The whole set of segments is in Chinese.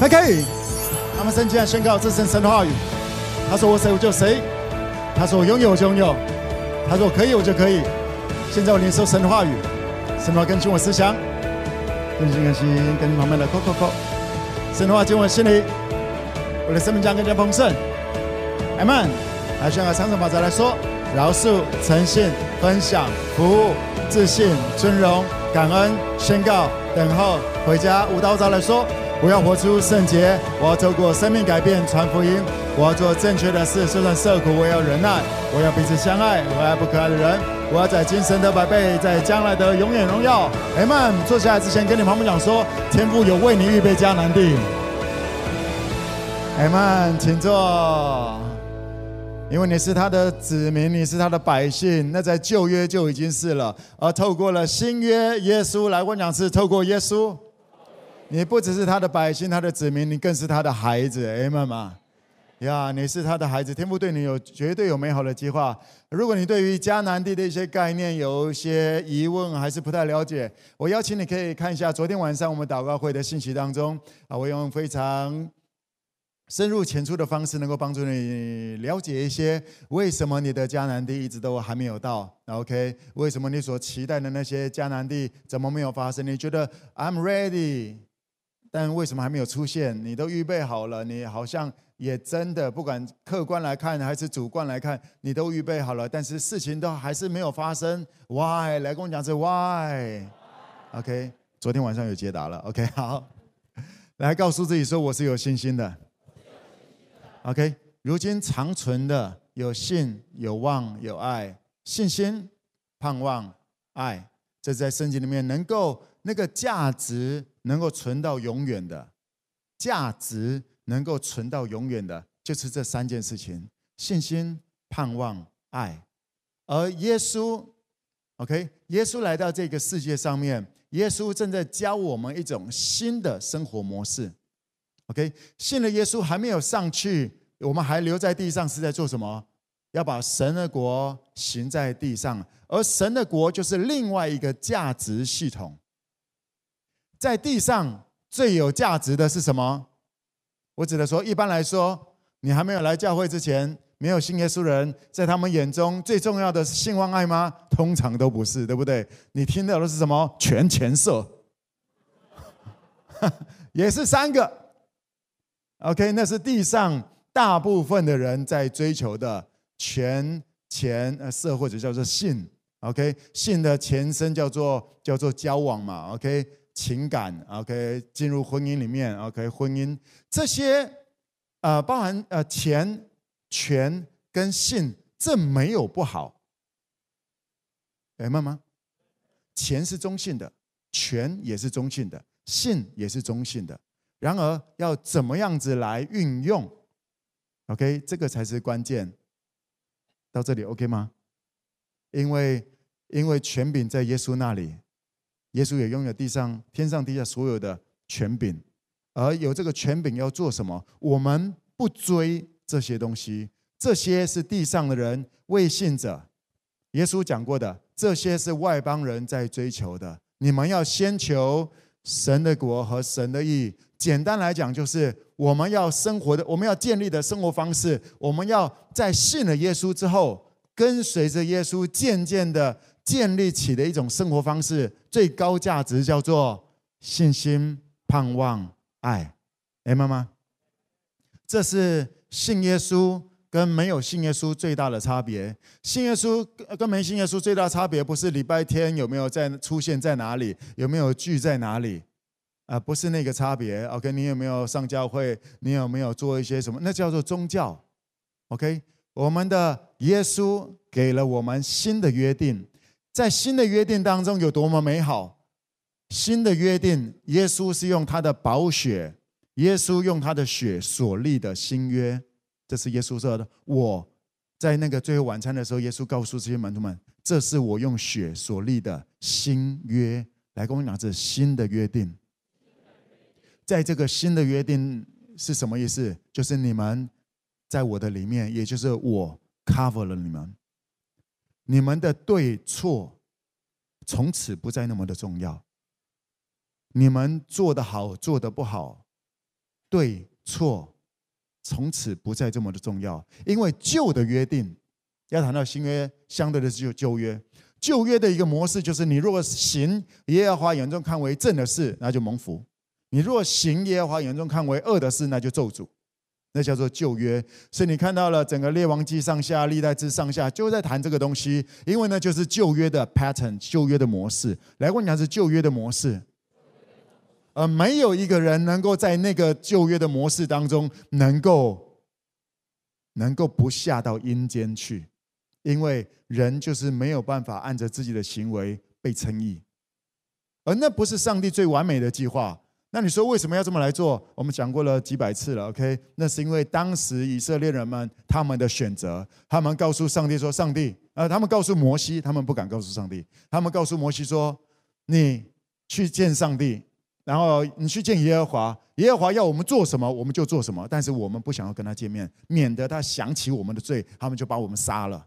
还可以。他们圣经宣告这是神的话语。他说我谁我就谁。他说我拥有我就拥有。他说我可以我就可以。现在我领受神的话语，神的话更新我思想，更新更新更新旁边的扣扣扣。神的话进我心里，我的生命将更加丰盛。阿门。来宣告长生法则来说：饶恕、诚信、分享、服务、自信、尊荣、感恩、宣告、等候、回家。舞蹈者来说。我要活出圣洁，我要透过生命改变传福音，我要做正确的事，就算受苦我也要忍耐，我要彼此相爱，我爱不可爱的人，我要在今生得百倍，在将来的永远荣耀。阿们。坐下来之前跟你旁边讲说，天父有为你预备迦南地。阿们，请坐。因为你是他的子民，你是他的百姓，那在旧约就已经是了，而透过了新约，耶稣来，我讲是透过耶稣。你不只是他的百姓，他的子民，你更是他的孩子，阿们吗？呀，你是他的孩子，天父对你有绝对有美好的计划。如果你对于迦南地的一些概念有一些疑问，还是不太了解，我邀请你可以看一下昨天晚上我们祷告会的信息当中啊，我用非常深入浅出的方式，能够帮助你了解一些为什么你的迦南地一直都还没有到。OK，为什么你所期待的那些迦南地怎么没有发生？你觉得 I'm ready？但为什么还没有出现？你都预备好了，你好像也真的不管客观来看还是主观来看，你都预备好了，但是事情都还是没有发生。Why？来跟我讲是 Why？OK，昨天晚上有解答了。OK，好，来告诉自己说我是有信心的。OK，如今长存的有信、有望、有爱，信心、盼望、爱，这在圣经里面能够那个价值。能够存到永远的价值，能够存到永远的，就是这三件事情：信心、盼望、爱。而耶稣，OK，耶稣来到这个世界上面，耶稣正在教我们一种新的生活模式。OK，信了耶稣还没有上去，我们还留在地上是在做什么？要把神的国行在地上，而神的国就是另外一个价值系统。在地上最有价值的是什么？我指的说，一般来说，你还没有来教会之前，没有信耶稣的人，在他们眼中最重要的是信望爱吗？通常都不是，对不对？你听到的是什么？权钱色，也是三个。OK，那是地上大部分的人在追求的权钱呃色，或者叫做性。OK，性的前身叫做叫做交往嘛。OK。情感，OK，进入婚姻里面，OK，婚姻这些，呃，包含呃钱、权跟性，这没有不好，明白吗？钱是中性的，权也是中性的，性也是中性的。然而，要怎么样子来运用？OK，这个才是关键。到这里 OK 吗？因为，因为权柄在耶稣那里。耶稣也拥有地上、天上、地下所有的权柄，而有这个权柄要做什么？我们不追这些东西，这些是地上的人未信者。耶稣讲过的，这些是外邦人在追求的。你们要先求神的国和神的义。简单来讲，就是我们要生活的，我们要建立的生活方式，我们要在信了耶稣之后，跟随着耶稣，渐渐的。建立起的一种生活方式，最高价值叫做信心、盼望、爱，明白吗？这是信耶稣跟没有信耶稣最大的差别。信耶稣跟没信耶稣最大差别，不是礼拜天有没有在出现在哪里，有没有聚在哪里，啊，不是那个差别。OK，你有没有上教会？你有没有做一些什么？那叫做宗教。OK，我们的耶稣给了我们新的约定。在新的约定当中有多么美好！新的约定，耶稣是用他的宝血，耶稣用他的血所立的新约，这是耶稣说的。我在那个最后晚餐的时候，耶稣告诉这些门徒们：“这是我用血所立的新约。”来跟我讲，这新的约定。在这个新的约定是什么意思？就是你们在我的里面，也就是我 cover 了你们。你们的对错从此不再那么的重要。你们做得好，做得不好，对错，从此不再这么的重要，因为旧的约定要谈到新约，相对的是旧约。旧约的一个模式就是，你如果行耶和华眼中看为正的事，那就蒙福；你如果行耶和华眼中看为恶的事，那就咒诅。那叫做旧约。所以你看到了整个列王记上下、历代之上下，就在谈这个东西。因为呢，就是旧约的 pattern，旧约的模式。来，我讲是旧约的模式，而没有一个人能够在那个旧约的模式当中，能够能够不下到阴间去。因为人就是没有办法按着自己的行为被称义，而那不是上帝最完美的计划。那你说为什么要这么来做？我们讲过了几百次了，OK？那是因为当时以色列人们他们的选择，他们告诉上帝说：“上帝，呃，他们告诉摩西，他们不敢告诉上帝，他们告诉摩西说：‘你去见上帝，然后你去见耶和华，耶和华要我们做什么，我们就做什么。但是我们不想要跟他见面，免得他想起我们的罪，他们就把我们杀了。’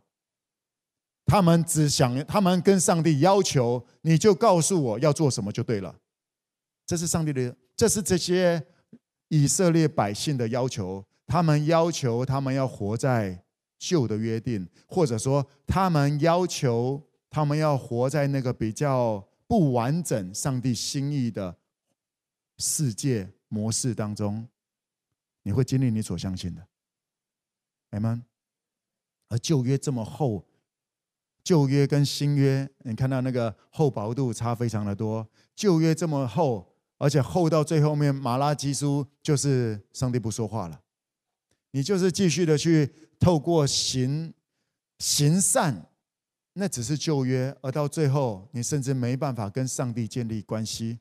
他们只想，他们跟上帝要求，你就告诉我要做什么就对了。这是上帝的，这是这些以色列百姓的要求。他们要求他们要活在旧的约定，或者说他们要求他们要活在那个比较不完整、上帝心意的世界模式当中。你会经历你所相信的，阿们。而旧约这么厚。旧约跟新约，你看到那个厚薄度差非常的多。旧约这么厚，而且后到最后面，马拉基书就是上帝不说话了，你就是继续的去透过行行善，那只是旧约，而到最后你甚至没办法跟上帝建立关系。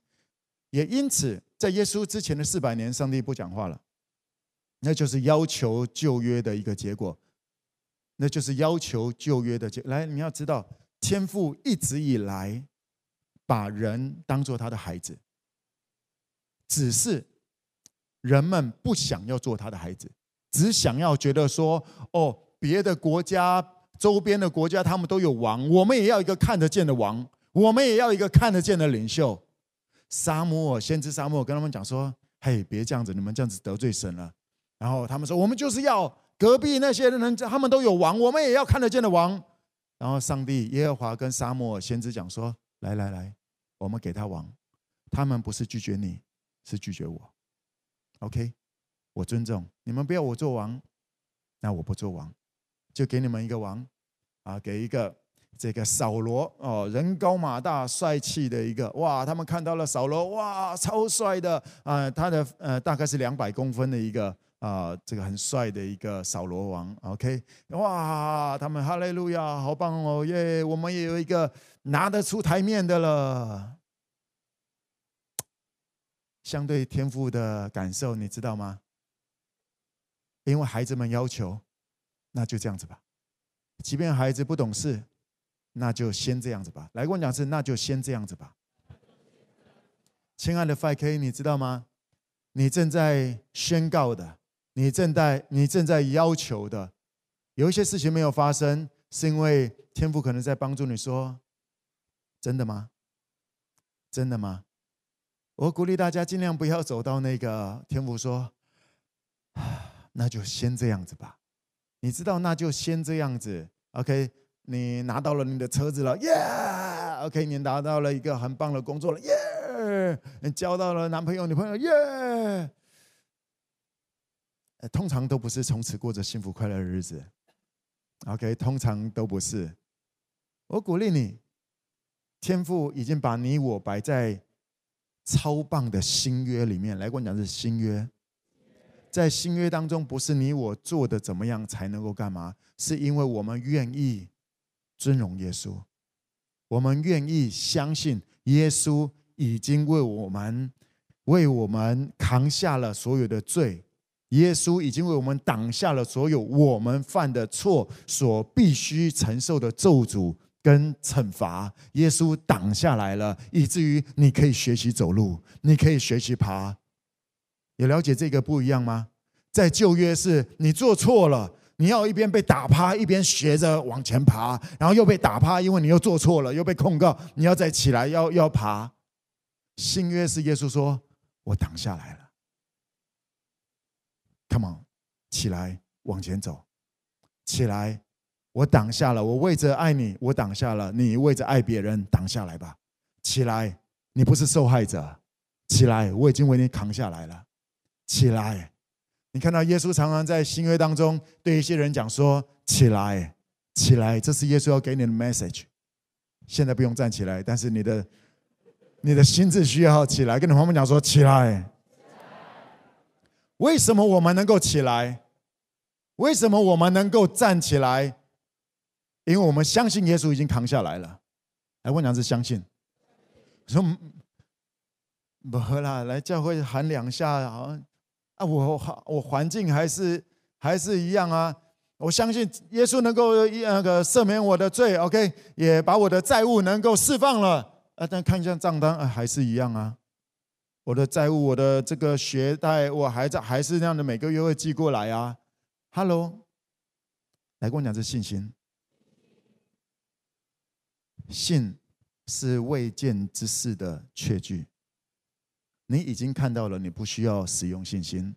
也因此，在耶稣之前的四百年，上帝不讲话了，那就是要求旧约的一个结果。那就是要求旧约的结。来，你要知道，天父一直以来把人当做他的孩子，只是人们不想要做他的孩子，只想要觉得说，哦，别的国家、周边的国家他们都有王，我们也要一个看得见的王，我们也要一个看得见的领袖。撒母耳先知撒母耳跟他们讲说：“嘿，别这样子，你们这样子得罪神了。”然后他们说：“我们就是要。”隔壁那些人，他们都有王，我们也要看得见的王。然后上帝耶和华跟撒母耳先知讲说：“来来来，我们给他王。他们不是拒绝你，是拒绝我。OK，我尊重你们，不要我做王，那我不做王，就给你们一个王啊，给一个这个扫罗哦，人高马大、帅气的一个哇。他们看到了扫罗哇，超帅的啊，他的呃大概是两百公分的一个。”啊，这个很帅的一个扫罗王，OK，哇，他们哈利路亚，好棒哦，耶！我们也有一个拿得出台面的了。相对天赋的感受，你知道吗？因为孩子们要求，那就这样子吧。即便孩子不懂事，那就先这样子吧。来跟我讲是，那就先这样子吧。亲爱的 5K，你知道吗？你正在宣告的。你正在你正在要求的，有一些事情没有发生，是因为天赋可能在帮助你说：“真的吗？真的吗？”我鼓励大家尽量不要走到那个天父说：“ 那就先这样子吧。”你知道，那就先这样子。OK，你拿到了你的车子了，耶！OK，你拿到了一个很棒的工作了，耶！你交到了男朋友女朋友，耶！通常都不是从此过着幸福快乐的日子，OK？通常都不是。我鼓励你，天父已经把你我摆在超棒的新约里面来。跟我讲是新约，在新约当中，不是你我做的怎么样才能够干嘛，是因为我们愿意尊荣耶稣，我们愿意相信耶稣已经为我们为我们扛下了所有的罪。耶稣已经为我们挡下了所有我们犯的错所必须承受的咒诅跟惩罚。耶稣挡下来了，以至于你可以学习走路，你可以学习爬。有了解这个不一样吗？在旧约是你做错了，你要一边被打趴，一边学着往前爬，然后又被打趴，因为你又做错了，又被控告，你要再起来，要要爬。新约是耶稣说：“我挡下来了。”，Come on，起来往前走，起来，我挡下了，我为着爱你，我挡下了，你为着爱别人挡下来吧，起来，你不是受害者，起来，我已经为你扛下来了，起来。你看到耶稣常常在新约当中对一些人讲说：“起来，起来！”这是耶稣要给你的 message。现在不用站起来，但是你的你的心智需要起来。跟你朋友们讲说：“起来！”为什么我们能够起来？为什么我们能够站起来？因为我们相信耶稣已经扛下来了。来问两次，相信？说不喝了，来教会喊两下，好。啊，我我环境还是还是一样啊！我相信耶稣能够那个赦免我的罪，OK，也把我的债务能够释放了。啊，但看一下账单，啊，还是一样啊！我的债务，我的这个学贷，我还在还是那样的，每个月会寄过来啊。Hello，来跟我讲这信心，信是未见之事的确据。你已经看到了，你不需要使用信心。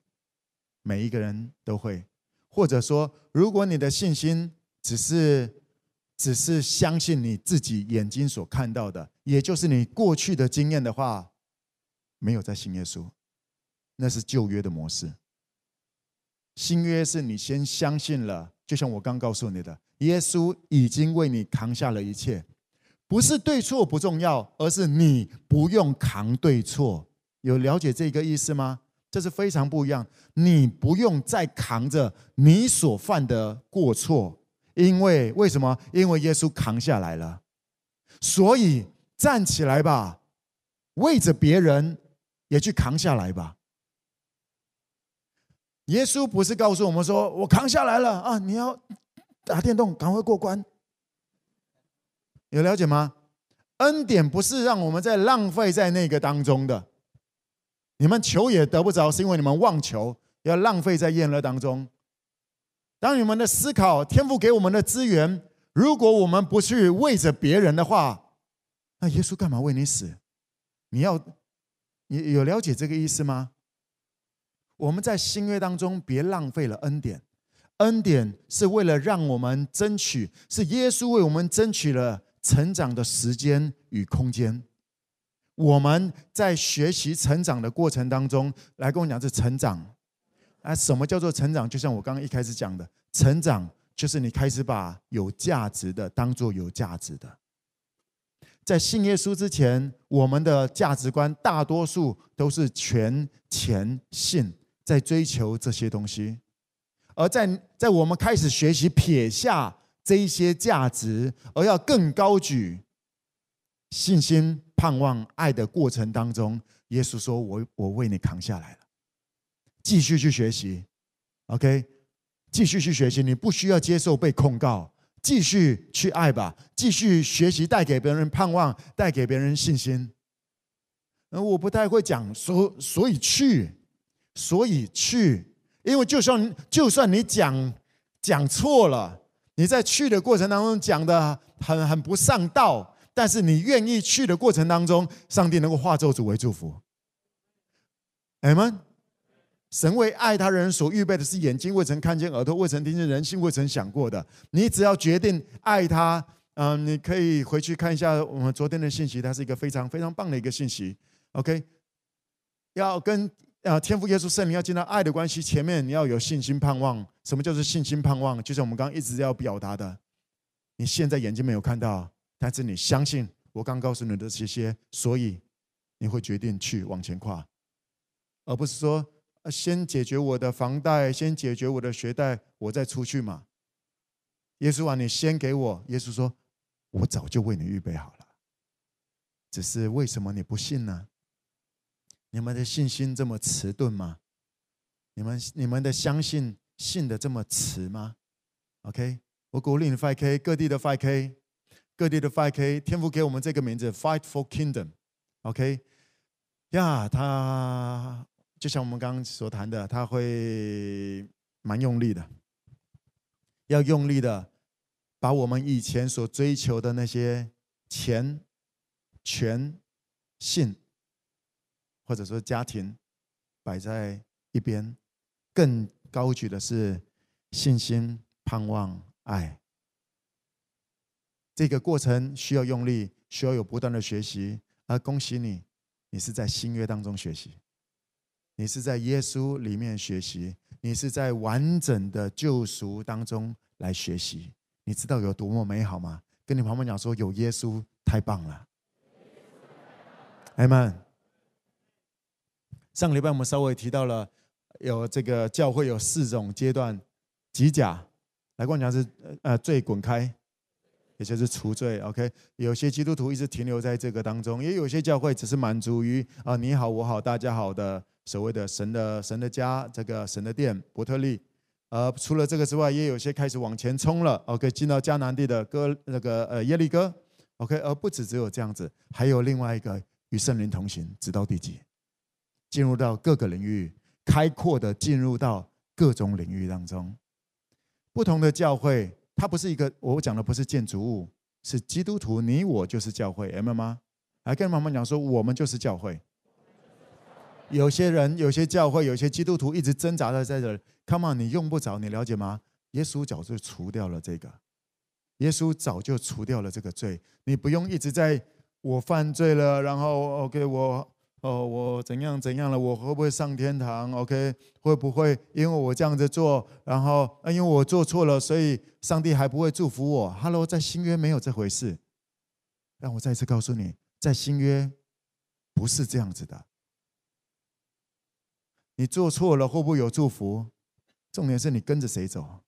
每一个人都会，或者说，如果你的信心只是只是相信你自己眼睛所看到的，也就是你过去的经验的话，没有在信耶稣，那是旧约的模式。新约是你先相信了，就像我刚告诉你的，耶稣已经为你扛下了一切，不是对错不重要，而是你不用扛对错。有了解这个意思吗？这是非常不一样。你不用再扛着你所犯的过错，因为为什么？因为耶稣扛下来了。所以站起来吧，为着别人也去扛下来吧。耶稣不是告诉我们说：“我扛下来了啊，你要打电动，赶快过关。”有了解吗？恩典不是让我们在浪费在那个当中的。你们求也得不着，是因为你们妄求，要浪费在宴乐当中。当你们的思考，天赋给我们的资源，如果我们不去为着别人的话，那耶稣干嘛为你死？你要，你有了解这个意思吗？我们在新约当中，别浪费了恩典。恩典是为了让我们争取，是耶稣为我们争取了成长的时间与空间。我们在学习成长的过程当中，来跟我讲是成长。啊，什么叫做成长？就像我刚刚一开始讲的，成长就是你开始把有价值的当做有价值的。在信耶稣之前，我们的价值观大多数都是权、钱、性，在追求这些东西。而在在我们开始学习撇下这一些价值，而要更高举信心。盼望爱的过程当中，耶稣说：“我我为你扛下来了。”继续去学习，OK，继续去学习。你不需要接受被控告，继续去爱吧。继续学习，带给别人盼望，带给别人信心。而我不太会讲，所所以去，所以去，因为就算就算你讲讲错了，你在去的过程当中讲的很很不上道。但是你愿意去的过程当中，上帝能够化咒诅为祝福。阿们，神为爱他人所预备的是眼睛未曾看见，耳朵未曾听见，人心未曾想过的。你只要决定爱他，嗯，你可以回去看一下我们昨天的信息，它是一个非常非常棒的一个信息。OK，要跟啊天父耶稣圣灵要进到爱的关系，前面你要有信心盼望。什么叫做信心盼望？就像我们刚刚一直要表达的，你现在眼睛没有看到。但是你相信我刚告诉你的这些，所以你会决定去往前跨，而不是说先解决我的房贷，先解决我的学贷，我再出去嘛。耶稣啊，你先给我。耶稣说，我早就为你预备好了，只是为什么你不信呢？你们的信心这么迟钝吗？你们你们的相信信的这么迟吗？OK，我鼓励你 5K 各地的 5K。各地的 5K，天父给我们这个名字，Fight for Kingdom，OK，呀，他就像我们刚刚所谈的，他会蛮用力的，要用力的把我们以前所追求的那些钱、权、性，或者说家庭摆在一边，更高举的是信心、盼望、爱。这个过程需要用力，需要有不断的学习。而恭喜你，你是在新约当中学习，你是在耶稣里面学习，你是在完整的救赎当中来学习。你知道有多么美好吗？跟你旁边讲说，有耶稣太棒了。阿门。上个礼拜我们稍微提到了，有这个教会有四种阶段，几甲，来跟我讲是呃罪滚开。也就是除罪，OK。有些基督徒一直停留在这个当中，也有些教会只是满足于啊你好我好大家好的所谓的神的神的家，这个神的殿伯特利。呃，除了这个之外，也有些开始往前冲了，OK，进到迦南地的哥那个呃耶利哥，OK。而不止只有这样子，还有另外一个与圣灵同行，直到地极，进入到各个领域，开阔的进入到各种领域当中，不同的教会。它不是一个，我讲的不是建筑物，是基督徒，你我就是教会，明白吗？还跟妈妈讲说，我们就是教会。有些人，有些教会，有些基督徒一直挣扎的在这儿，Come on，你用不着，你了解吗？耶稣早就除掉了这个，耶稣早就除掉了这个罪，你不用一直在我犯罪了，然后 OK 我。哦，我怎样怎样了？我会不会上天堂？OK，会不会因为我这样子做，然后因为我做错了，所以上帝还不会祝福我？Hello，在新约没有这回事。让我再次告诉你，在新约不是这样子的。你做错了会不会有祝福？重点是你跟着谁走。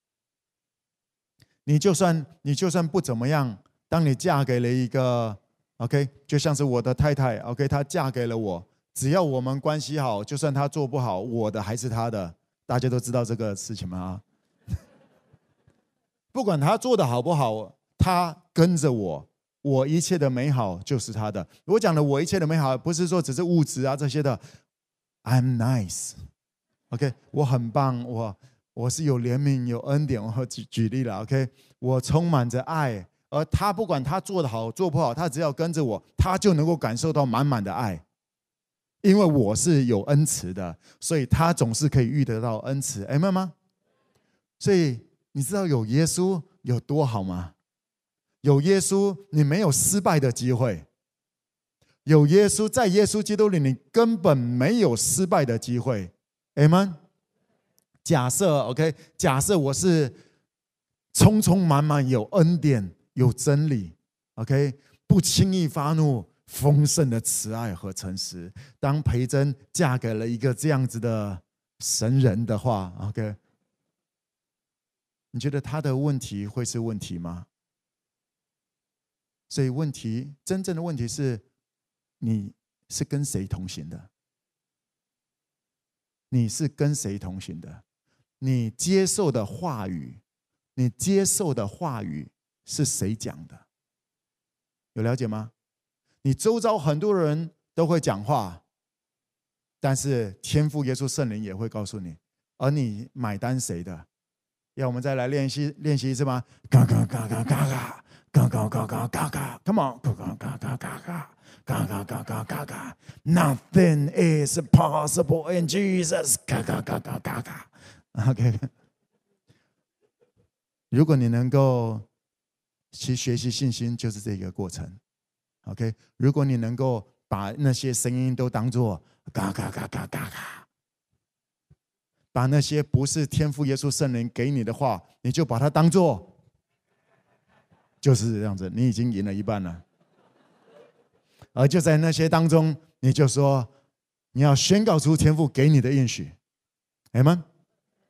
你就算你就算不怎么样，当你嫁给了一个。OK，就像是我的太太，OK，她嫁给了我，只要我们关系好，就算她做不好，我的还是她的，大家都知道这个事情吗？不管她做的好不好，她跟着我，我一切的美好就是她的。我讲的我一切的美好，不是说只是物质啊这些的，I'm nice，OK，我很棒，我我是有怜悯、有恩典。我举举例了，OK，我充满着爱。而他不管他做的好做不好，他只要跟着我，他就能够感受到满满的爱。因为我是有恩慈的，所以他总是可以遇得到恩慈。哎，妈妈，所以你知道有耶稣有多好吗？有耶稣，你没有失败的机会。有耶稣，在耶稣基督里，你根本没有失败的机会。哎妈，假设 OK，假设我是匆匆忙忙有恩典。有真理，OK，不轻易发怒，丰盛的慈爱和诚实。当培珍嫁给了一个这样子的神人的话，OK，你觉得他的问题会是问题吗？所以问题，真正的问题是，你是跟谁同行的？你是跟谁同行的？你接受的话语，你接受的话语。是谁讲的？有了解吗？你周遭很多人都会讲话，但是天父耶稣圣灵也会告诉你，而你买单谁的？要我们再来练习练习一次吗？嘎嘎嘎嘎嘎嘎，嘎嘎嘎嘎嘎嘎，Come on，嘎嘎嘎嘎嘎嘎，嘎嘎嘎嘎嘎嘎，Nothing is possible in Jesus，嘎嘎嘎嘎嘎嘎。OK，如果你能够。其学习信心就是这个过程，OK。如果你能够把那些声音都当作嘎嘎嘎嘎嘎嘎，把那些不是天赋耶稣圣灵给你的话，你就把它当做就是这样子，你已经赢了一半了。而就在那些当中，你就说你要宣告出天赋给你的应许，哎吗，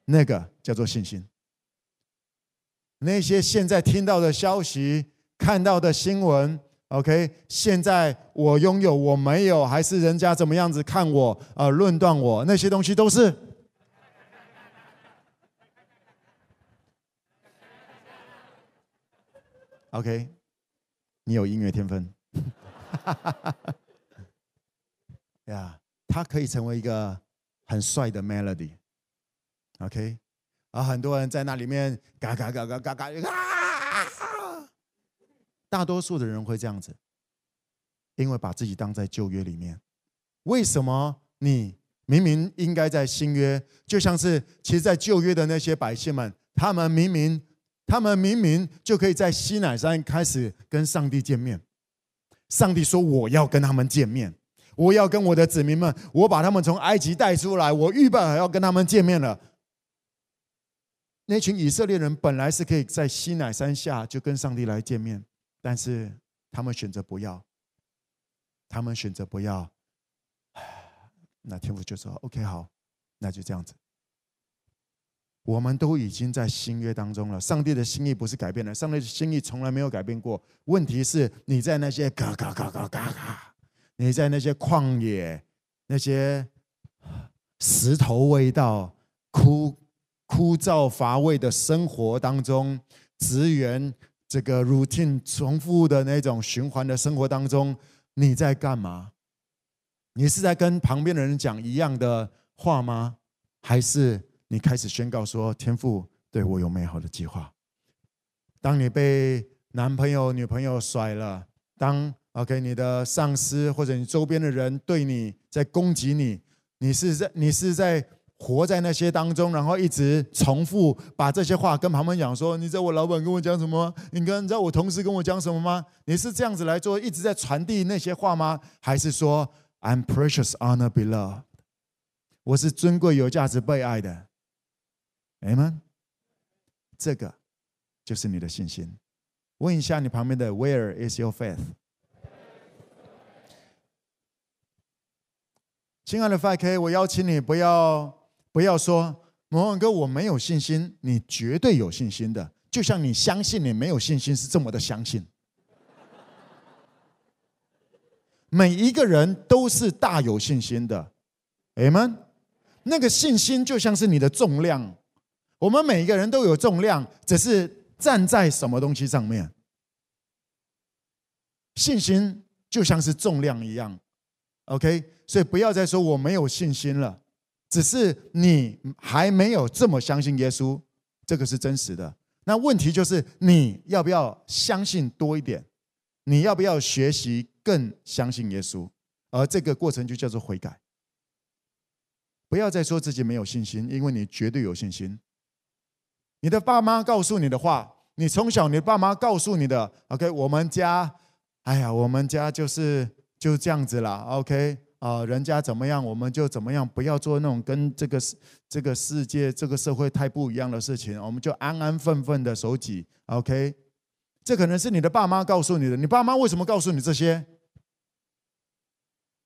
那个叫做信心。那些现在听到的消息、看到的新闻，OK？现在我拥有，我没有，还是人家怎么样子看我啊、呃？论断我，那些东西都是 OK。你有音乐天分，呀，他可以成为一个很帅的 melody，OK？而很多人在那里面嘎嘎嘎嘎嘎嘎啊！大多数的人会这样子，因为把自己当在旧约里面。为什么你明明应该在新约，就像是其实，在旧约的那些百姓们，他们明明，他们明明就可以在西乃山开始跟上帝见面。上帝说：“我要跟他们见面，我要跟我的子民们，我把他们从埃及带出来，我预备好要跟他们见面了。”那群以色列人本来是可以在西乃山下就跟上帝来见面，但是他们选择不要，他们选择不要。那天父就说：“OK，好，那就这样子。我们都已经在新约当中了。上帝的心意不是改变了，上帝的心意从来没有改变过。问题是你在那些嘎嘎嘎嘎嘎嘎，你在那些旷野、那些石头味道、枯枯燥乏味的生活当中，职员这个 routine 重复的那种循环的生活当中，你在干嘛？”你是在跟旁边的人讲一样的话吗？还是你开始宣告说天父对我有美好的计划？当你被男朋友、女朋友甩了，当 OK 你的上司或者你周边的人对你在攻击你，你是在你是在活在那些当中，然后一直重复把这些话跟旁边讲说：你知道我老板跟我讲什么？你跟你知道我同事跟我讲什么吗？你是这样子来做，一直在传递那些话吗？还是说？I'm precious, honor, beloved。我是尊贵、有价值、被爱的。Amen。这个就是你的信心。问一下你旁边的，Where is your faith？亲爱的 5K，我邀请你不要不要说，某某哥我没有信心，你绝对有信心的。就像你相信你没有信心是这么的相信。每一个人都是大有信心的，Amen。那个信心就像是你的重量，我们每一个人都有重量，只是站在什么东西上面。信心就像是重量一样，OK。所以不要再说我没有信心了，只是你还没有这么相信耶稣，这个是真实的。那问题就是你要不要相信多一点？你要不要学习？更相信耶稣，而这个过程就叫做悔改。不要再说自己没有信心，因为你绝对有信心。你的爸妈告诉你的话，你从小你爸妈告诉你的，OK，我们家，哎呀，我们家就是就这样子啦，OK，啊，人家怎么样，我们就怎么样，不要做那种跟这个这个世界、这个社会太不一样的事情，我们就安安分分的守己，OK。这可能是你的爸妈告诉你的，你爸妈为什么告诉你这些？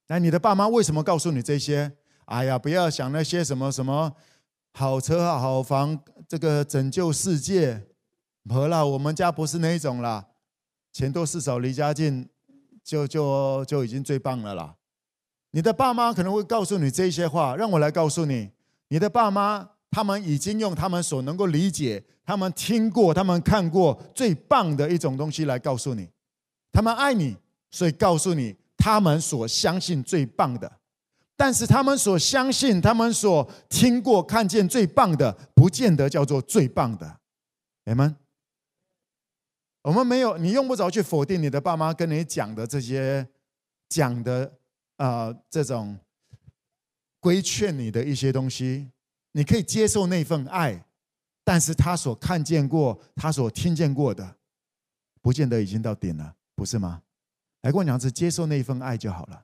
那你的爸妈为什么告诉你这些？哎呀，不要想那些什么什么好车好房，这个拯救世界。好了，我们家不是那一种啦，钱多事少离家近，就就就已经最棒了啦。你的爸妈可能会告诉你这些话，让我来告诉你，你的爸妈他们已经用他们所能够理解、他们听过、他们看过最棒的一种东西来告诉你，他们爱你，所以告诉你。他们所相信最棒的，但是他们所相信、他们所听过、看见最棒的，不见得叫做最棒的。你们，我们没有，你用不着去否定你的爸妈跟你讲的这些讲的啊、这种规劝你的一些东西，你可以接受那份爱，但是他所看见过、他所听见过的，不见得已经到顶了，不是吗？来跟我讲，是接受那份爱就好了，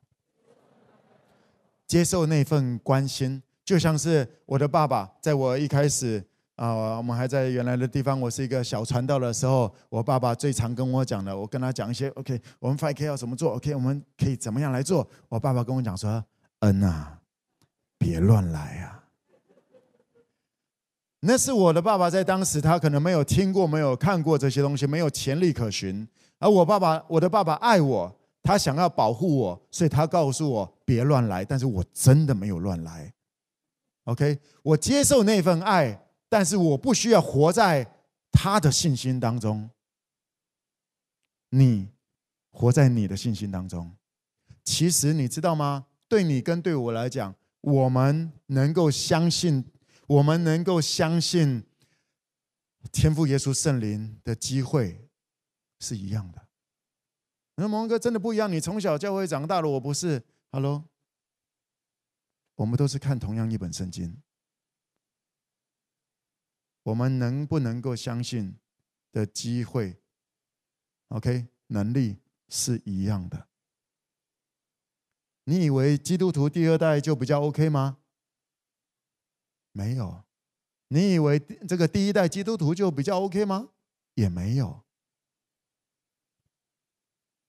接受那份关心，就像是我的爸爸，在我一开始啊，我们还在原来的地方，我是一个小传道的时候，我爸爸最常跟我讲的，我跟他讲一些，OK，我们 5K 要怎么做，OK，我们可以怎么样来做？我爸爸跟我讲说，嗯啊，别乱来啊。那是我的爸爸在当时，他可能没有听过、没有看过这些东西，没有前例可循。而我爸爸，我的爸爸爱我，他想要保护我，所以他告诉我别乱来。但是我真的没有乱来。OK，我接受那份爱，但是我不需要活在他的信心当中。你活在你的信心当中，其实你知道吗？对你跟对我来讲，我们能够相信，我们能够相信天父耶稣圣灵的机会。是一样的。那蒙哥真的不一样。你从小教会长大了，我不是。Hello，我们都是看同样一本圣经，我们能不能够相信的机会，OK，能力是一样的。你以为基督徒第二代就比较 OK 吗？没有。你以为这个第一代基督徒就比较 OK 吗？也没有，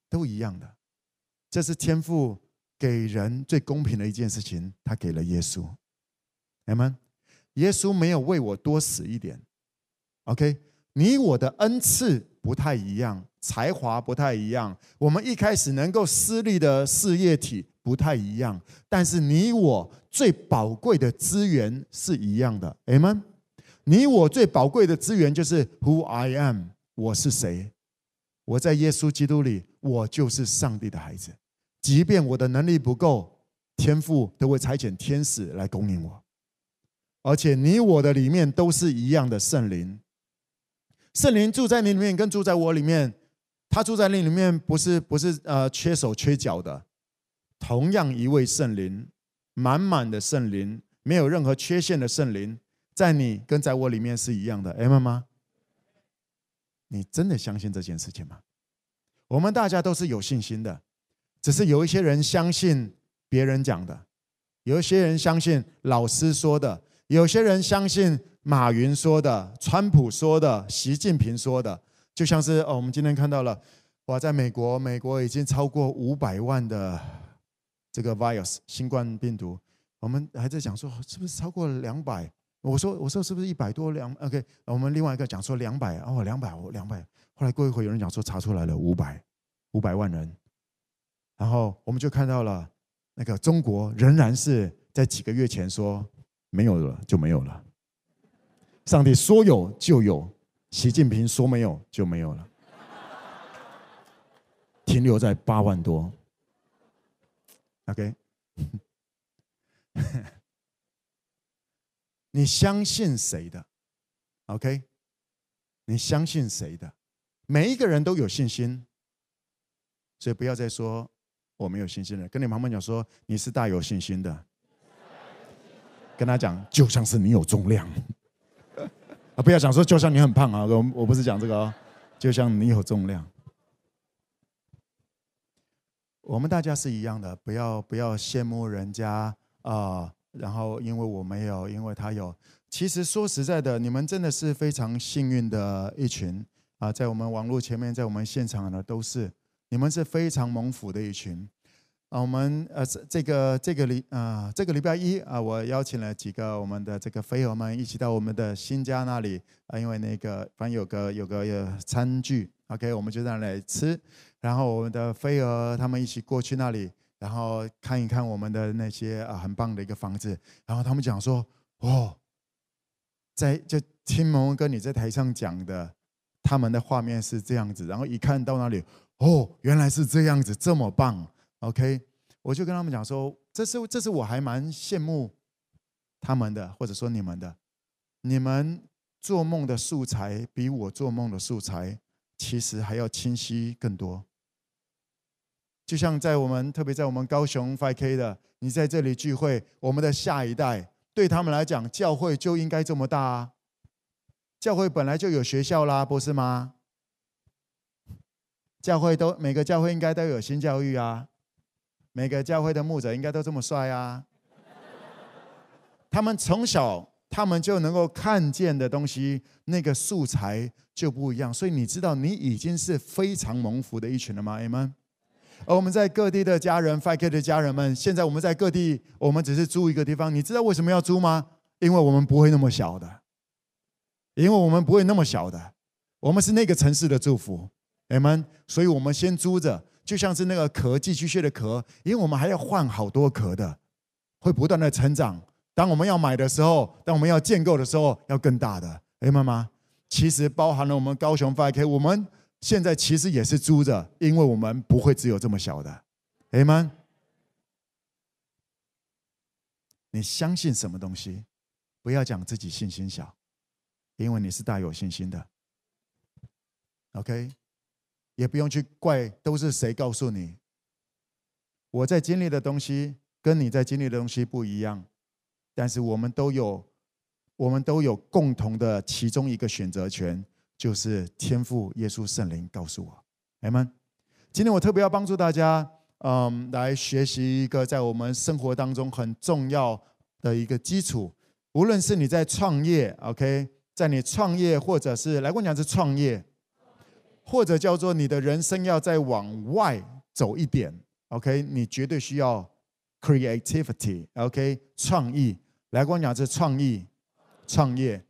都一样的。这是天父给人最公平的一件事情，他给了耶稣。阿们，耶稣没有为我多死一点。OK，你我的恩赐不太一样，才华不太一样，我们一开始能够施力的事业体不太一样，但是你我最宝贵的资源是一样的。阿们，你我最宝贵的资源就是 Who I am，我是谁？我在耶稣基督里，我就是上帝的孩子。即便我的能力不够，天父都会差遣天使来供应我。而且你我的里面都是一样的圣灵。圣灵住在你里面，跟住在我里面，他住在你里面，不是不是呃缺手缺脚的，同样一位圣灵，满满的圣灵，没有任何缺陷的圣灵，在你跟在我里面是一样的，哎妈妈，你真的相信这件事情吗？我们大家都是有信心的，只是有一些人相信别人讲的，有一些人相信老师说的，有些人相信。马云说的，川普说的，习近平说的，就像是哦，我们今天看到了，哇，在美国，美国已经超过五百万的这个 virus 新冠病毒，我们还在讲说是不是超过两百？我说我说是不是一百多两？OK，我们另外一个讲说两百哦，两百哦，两百。后来过一会有人讲说查出来了五百五百万人，然后我们就看到了那个中国仍然是在几个月前说没有了就没有了。上帝说有就有，习近平说没有就没有了，停留在八万多。OK，你相信谁的？OK，你相信谁的？每一个人都有信心，所以不要再说我没有信心了。跟你妈妈讲说你是大有信心的，跟他讲就像是你有重量。啊，不要讲说，就像你很胖啊，我我不是讲这个哦，就像你有重量。我们大家是一样的，不要不要羡慕人家啊，然后因为我没有，因为他有。其实说实在的，你们真的是非常幸运的一群啊，在我们网络前面，在我们现场的都是，你们是非常猛虎的一群。啊，我们呃，这这个这个礼啊，这个礼拜一啊，我邀请了几个我们的这个飞蛾们一起到我们的新家那里啊，因为那个反正有个有个有餐具，OK，我们就在那里吃。然后我们的飞蛾他们一起过去那里，然后看一看我们的那些啊很棒的一个房子。然后他们讲说，哦，在就听蒙哥你在台上讲的，他们的画面是这样子。然后一看到那里，哦，原来是这样子，这么棒。OK，我就跟他们讲说，这是这是我还蛮羡慕他们的，或者说你们的，你们做梦的素材比我做梦的素材其实还要清晰更多。就像在我们特别在我们高雄 5K 的，你在这里聚会，我们的下一代对他们来讲，教会就应该这么大啊！教会本来就有学校啦，不是吗？教会都每个教会应该都有新教育啊。每个教会的牧者应该都这么帅啊！他们从小，他们就能够看见的东西，那个素材就不一样。所以你知道，你已经是非常蒙福的一群了吗？Amen。而我们在各地的家人，5K 的家人们，现在我们在各地，我们只是租一个地方。你知道为什么要租吗？因为我们不会那么小的，因为我们不会那么小的，我们是那个城市的祝福，Amen。所以我们先租着。就像是那个壳寄居蟹的壳，因为我们还要换好多壳的，会不断的成长。当我们要买的时候，当我们要建构的时候，要更大的。哎，妈妈，其实包含了我们高雄 5K，我们现在其实也是租着，因为我们不会只有这么小的。哎妈，你相信什么东西？不要讲自己信心小，因为你是大有信心的。OK。也不用去怪都是谁告诉你。我在经历的东西，跟你在经历的东西不一样，但是我们都有，我们都有共同的其中一个选择权，就是天赋耶稣圣灵告诉我，阿们。今天我特别要帮助大家，嗯，来学习一个在我们生活当中很重要的一个基础。无论是你在创业，OK，在你创业，或者是来跟我讲是创业，或者叫做你的人生要再往外走一点，OK，你绝对需要 creativity，OK，创意。来跟我讲这创意。创业，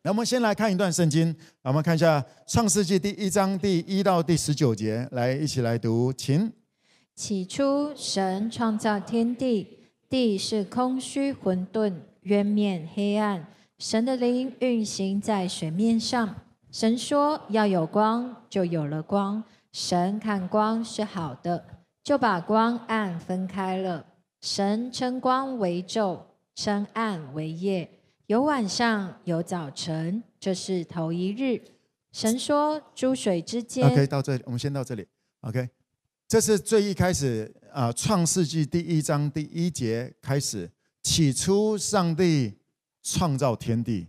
那我们先来看一段圣经，我们看一下《创世纪》第一章第一到第十九节，来一起来读，请。起初，神创造天地，地是空虚混沌，渊面黑暗，神的灵运行在水面上。神说：“要有光，就有了光。”神看光是好的，就把光暗分开了。神称光为昼，称暗为夜。有晚上，有早晨，这是头一日。神说：“诸水之间。” OK，到这里，我们先到这里。OK，这是最一开始啊，《创世纪》第一章第一节开始。起初，上帝创造天地。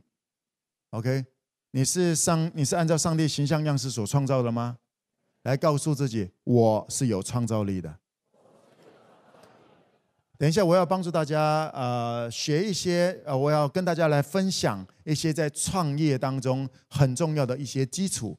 OK，你是上，你是按照上帝形象样式所创造的吗？来告诉自己，我是有创造力的。等一下，我要帮助大家，呃，学一些，呃，我要跟大家来分享一些在创业当中很重要的一些基础，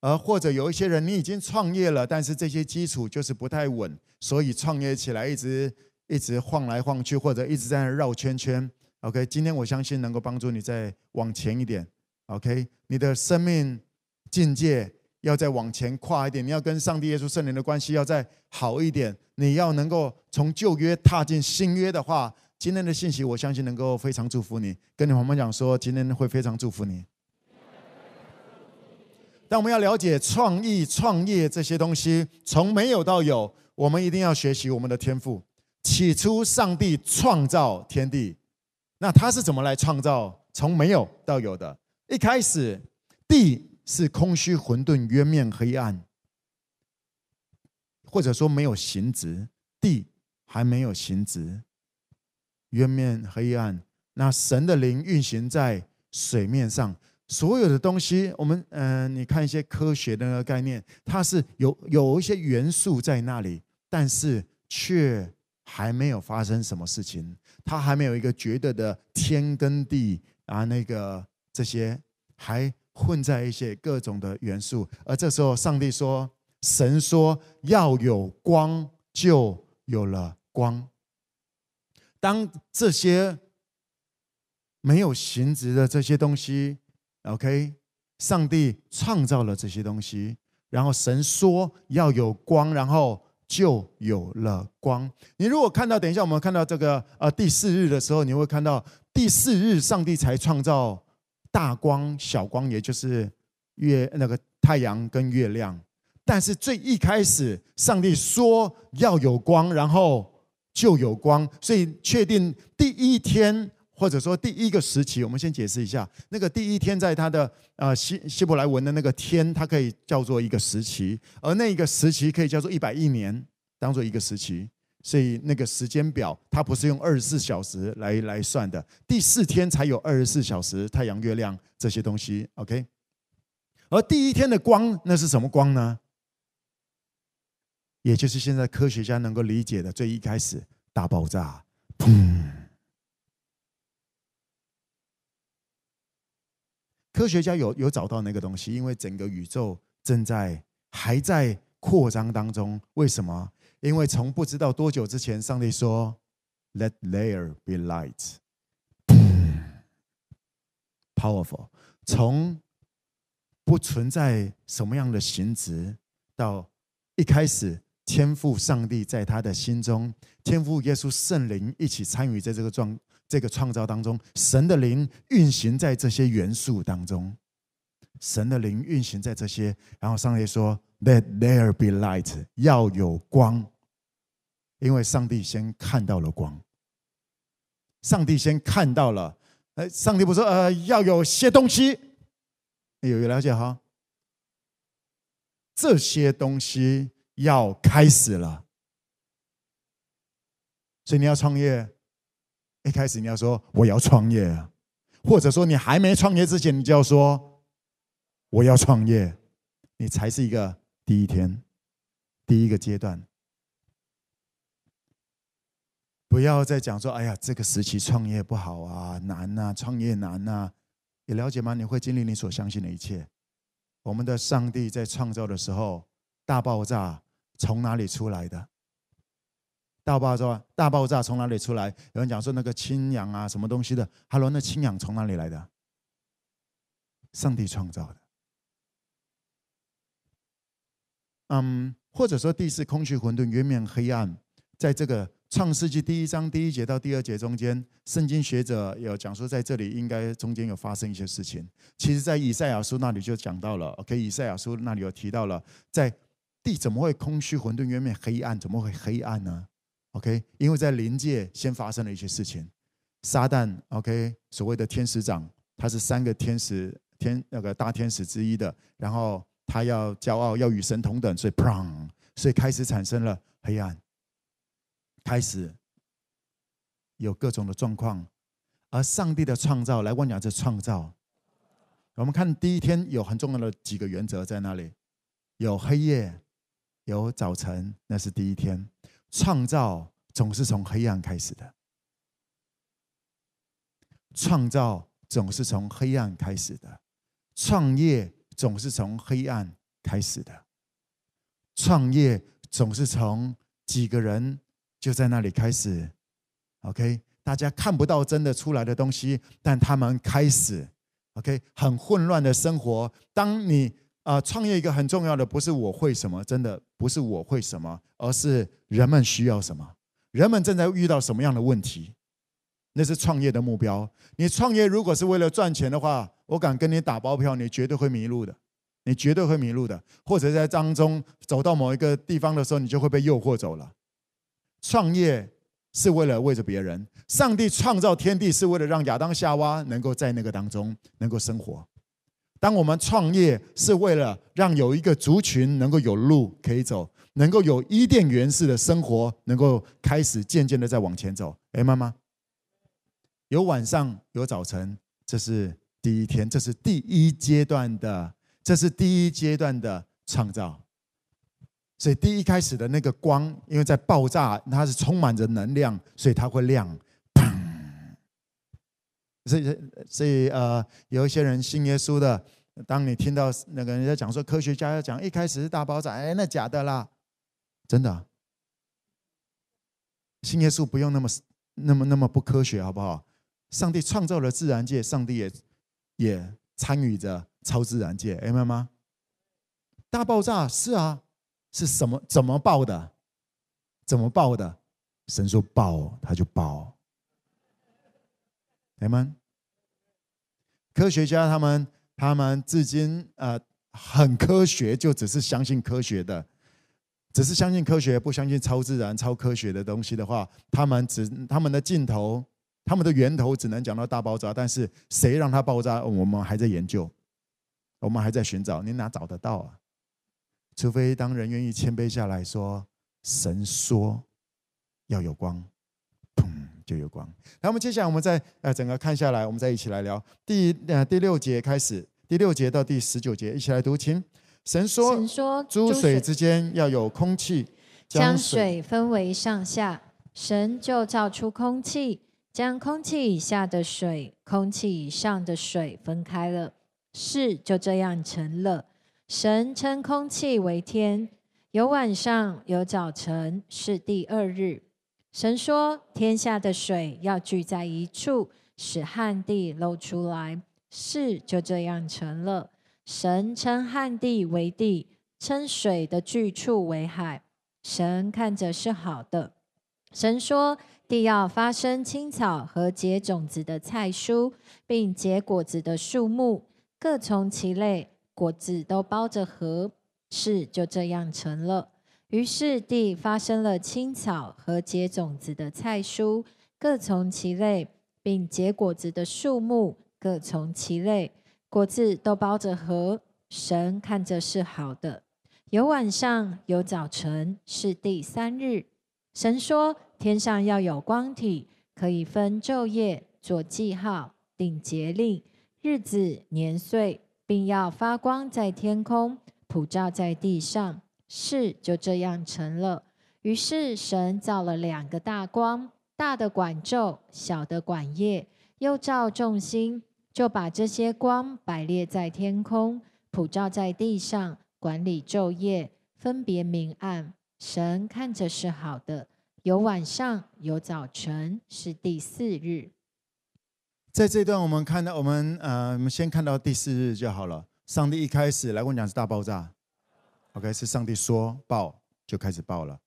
而或者有一些人你已经创业了，但是这些基础就是不太稳，所以创业起来一直一直晃来晃去，或者一直在那绕圈圈。OK，今天我相信能够帮助你再往前一点。OK，你的生命境界。要再往前跨一点，你要跟上帝耶稣圣灵的关系要再好一点。你要能够从旧约踏进新约的话，今天的信息我相信能够非常祝福你。跟你朋友们讲说，今天会非常祝福你。但我们要了解创意、创业这些东西，从没有到有，我们一定要学习我们的天赋。起初，上帝创造天地，那他是怎么来创造从没有到有的？一开始，地。是空虚混沌，渊面黑暗，或者说没有形质，地还没有形质，渊面黑暗。那神的灵运行在水面上，所有的东西，我们嗯、你看一些科学的那个概念，它是有有一些元素在那里，但是却还没有发生什么事情，它还没有一个绝对的天跟地啊，那个这些还。混在一些各种的元素，而这时候上帝说：“神说要有光，就有了光。”当这些没有形质的这些东西，OK，上帝创造了这些东西，然后神说要有光，然后就有了光。你如果看到，等一下我们看到这个呃第四日的时候，你会看到第四日上帝才创造。大光、小光，也就是月那个太阳跟月亮。但是最一开始，上帝说要有光，然后就有光。所以确定第一天，或者说第一个时期，我们先解释一下，那个第一天在他的呃希希伯来文的那个天，它可以叫做一个时期，而那一个时期可以叫做一百亿年，当做一个时期。所以那个时间表，它不是用二十四小时来来算的。第四天才有二十四小时，太阳、月亮这些东西，OK。而第一天的光，那是什么光呢？也就是现在科学家能够理解的最一开始大爆炸，砰！科学家有有找到那个东西，因为整个宇宙正在还在扩张当中。为什么？因为从不知道多久之前，上帝说：“Let there be light。” Powerful。从不存在什么样的形质，到一开始，天赋上帝在他的心中，天赋耶稣圣灵一起参与在这个创这个创造当中，神的灵运行在这些元素当中，神的灵运行在这些，然后上帝说。Let there be light，要有光，因为上帝先看到了光。上帝先看到了，哎，上帝不说，呃，要有些东西，有有了解哈？这些东西要开始了，所以你要创业，一开始你要说我要创业啊，或者说你还没创业之前，你就要说我要创业，你才是一个第一天，第一个阶段。不要再讲说，哎呀，这个时期创业不好啊，难呐，创业难呐。你了解吗？你会经历你所相信的一切。我们的上帝在创造的时候，大爆炸从哪里出来的？大爆炸，大爆炸从哪里出来？有人讲说那个氢氧啊，什么东西的？哈喽，那氢氧从哪里来的？上帝创造的。嗯，或者说地是空虚混沌，渊面黑暗，在这个。创世纪第一章第一节到第二节中间，圣经学者有讲说，在这里应该中间有发生一些事情。其实，在以赛亚书那里就讲到了。OK，以赛亚书那里有提到了，在地怎么会空虚混沌，渊面黑暗？怎么会黑暗呢？OK，因为在灵界先发生了一些事情。撒旦，OK，所谓的天使长，他是三个天使天那个大天使之一的，然后他要骄傲，要与神同等，所以砰，所以开始产生了黑暗。开始有各种的状况，而上帝的创造来问讲这创造。我们看第一天有很重要的几个原则在那里，有黑夜，有早晨，那是第一天。创造总是从黑暗开始的，创造总是从黑暗开始的，创业总是从黑暗开始的，创业总是从几个人。就在那里开始，OK，大家看不到真的出来的东西，但他们开始，OK，很混乱的生活。当你啊、创业一个很重要的不是我会什么，真的不是我会什么，而是人们需要什么，人们正在遇到什么样的问题，那是创业的目标。你创业如果是为了赚钱的话，我敢跟你打包票，你绝对会迷路的，你绝对会迷路的，或者在当中走到某一个地方的时候，你就会被诱惑走了。创业是为了为着别人，上帝创造天地是为了让亚当夏娃能够在那个当中能够生活。当我们创业是为了让有一个族群能够有路可以走，能够有伊甸园式的生活，能够开始渐渐的在往前走。哎，妈妈，有晚上有早晨，这是第一天，这是第一阶段的，这是第一阶段的创造。所以第一开始的那个光，因为在爆炸，它是充满着能量，所以它会亮，砰！所以，所以呃，有一些人信耶稣的，当你听到那个人家讲说科学家要讲一开始是大爆炸，哎，那假的啦，真的。信耶稣不用那么那么那么不科学，好不好？上帝创造了自然界，上帝也也参与着超自然界，明白吗？大爆炸是啊。是什么？怎么爆的？怎么爆的？神说爆，他就爆。你们科学家他们他们至今呃很科学，就只是相信科学的，只是相信科学，不相信超自然、超科学的东西的话，他们只他们的尽头，他们的源头只能讲到大爆炸。但是谁让它爆炸？我们还在研究，我们还在寻找。你哪找得到啊？除非当人愿意谦卑下来说：“神说要有光，砰就有光。”那我们接下来我们再呃整个看下来，我们再一起来聊第呃第六节开始，第六节到第十九节，一起来读，请神说：“神说，诸水之间要有空气，将水分为上下。神就造出空气，将空气以下的水、空气以上的水分开了，事就这样成了。”神称空气为天，有晚上，有早晨，是第二日。神说：天下的水要聚在一处，使旱地露出来，事就这样成了。神称旱地为地，称水的聚处为海。神看着是好的。神说：地要发生青草和结种子的菜蔬，并结果子的树木，各从其类。果子都包着核，事就这样成了。于是地发生了青草和结种子的菜蔬，各从其类，并结果子的树木，各从其类，果子都包着核。神看着是好的。有晚上，有早晨，是第三日。神说：天上要有光体，可以分昼夜，做记号，定节令、日子、年岁，并要发光在天空，普照在地上。事就这样成了。于是神造了两个大光，大的管昼，小的管夜，又照众星，就把这些光摆列在天空，普照在地上，管理昼夜，分别明暗。神看着是好的，有晚上，有早晨，是第四日。在这段，我们看到，我们呃，我们先看到第四日就好了。上帝一开始来跟我讲是大爆炸，OK，是上帝说爆就开始爆了。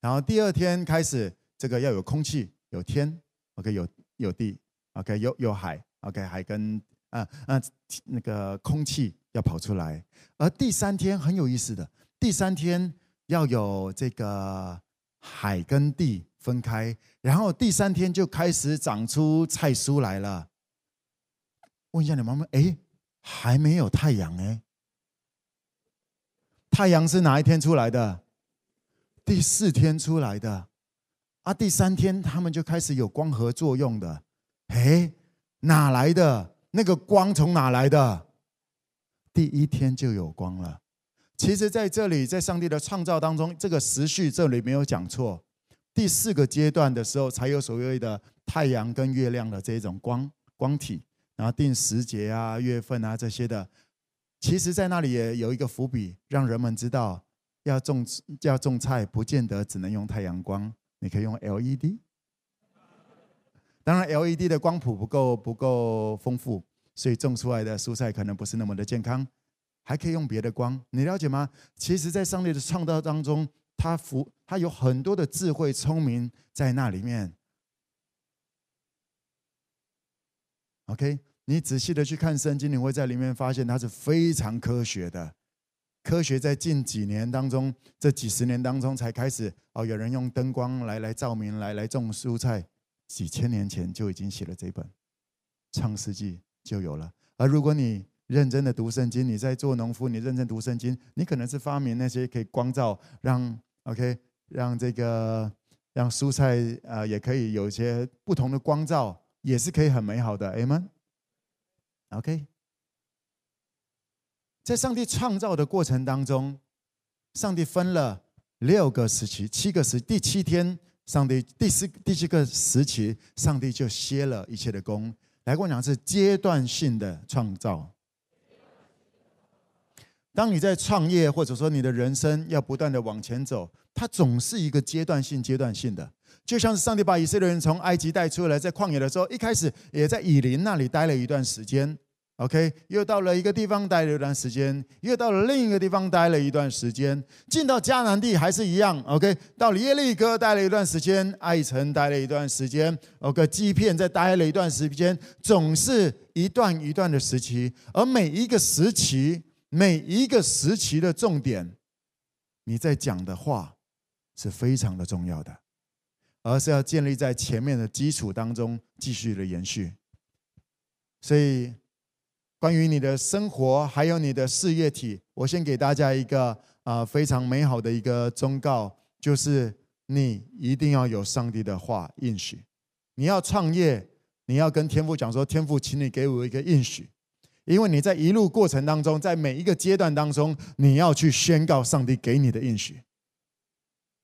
然后第二天开始，这个要有空气，有天，OK，有有地，OK，有有海，OK，海跟啊啊那个空气要跑出来。而第三天很有意思的，第三天。要有这个海跟地分开，然后第三天就开始长出菜蔬来了。问一下你妈妈，哎，还没有太阳哎？太阳是哪一天出来的？第四天出来的。啊，第三天他们就开始有光合作用的。哎，哪来的？那个光从哪来的？第一天就有光了。其实，在这里，在上帝的创造当中，这个时序这里没有讲错。第四个阶段的时候，才有所谓的太阳跟月亮的这种光光体，然后定时节啊、月份啊这些的。其实，在那里也有一个伏笔，让人们知道要种要种菜，不见得只能用太阳光，你可以用 LED。当然，LED 的光谱不够不够丰富，所以种出来的蔬菜可能不是那么的健康。还可以用别的光，你了解吗？其实，在上帝的创造当中，他福他有很多的智慧、聪明在那里面。OK，你仔细的去看圣经，你会在里面发现它是非常科学的。科学在近几年当中，这几十年当中才开始哦，有人用灯光来来照明，来来种蔬菜。几千年前就已经写了这本《创世纪》就有了。而如果你认真的读圣经，你在做农夫，你认真读圣经，你可能是发明那些可以光照，让 OK，让这个让蔬菜啊、也可以有一些不同的光照，也是可以很美好的，Amen？OK，在上帝创造的过程当中，上帝分了六个时期，七个时，第七天，上帝第四第七个时期，上帝就歇了一切的工，来跟我讲是阶段性的创造。当你在创业，或者说你的人生要不断的往前走，它总是一个阶段性、阶段性的。就像是上帝把以色列人从埃及带出来，在旷野的时候，一开始也在以琳那里待了一段时间，OK，又到了一个地方待了一段时间，又到了另一个地方待了一段时间，进到迦南地还是一样，OK，到了耶利哥待了一段时间，艾城待了一段时间，OK，基片再待了一段时间，总是一段一段的时期，而每一个时期。每一个时期的重点，你在讲的话是非常的重要的，而是要建立在前面的基础当中继续的延续。所以，关于你的生活还有你的事业体，我先给大家一个啊非常美好的一个忠告，就是你一定要有上帝的话应许。你要创业，你要跟天父讲说：“天父，请你给我一个应许。”因为你在一路过程当中，在每一个阶段当中，你要去宣告上帝给你的应许，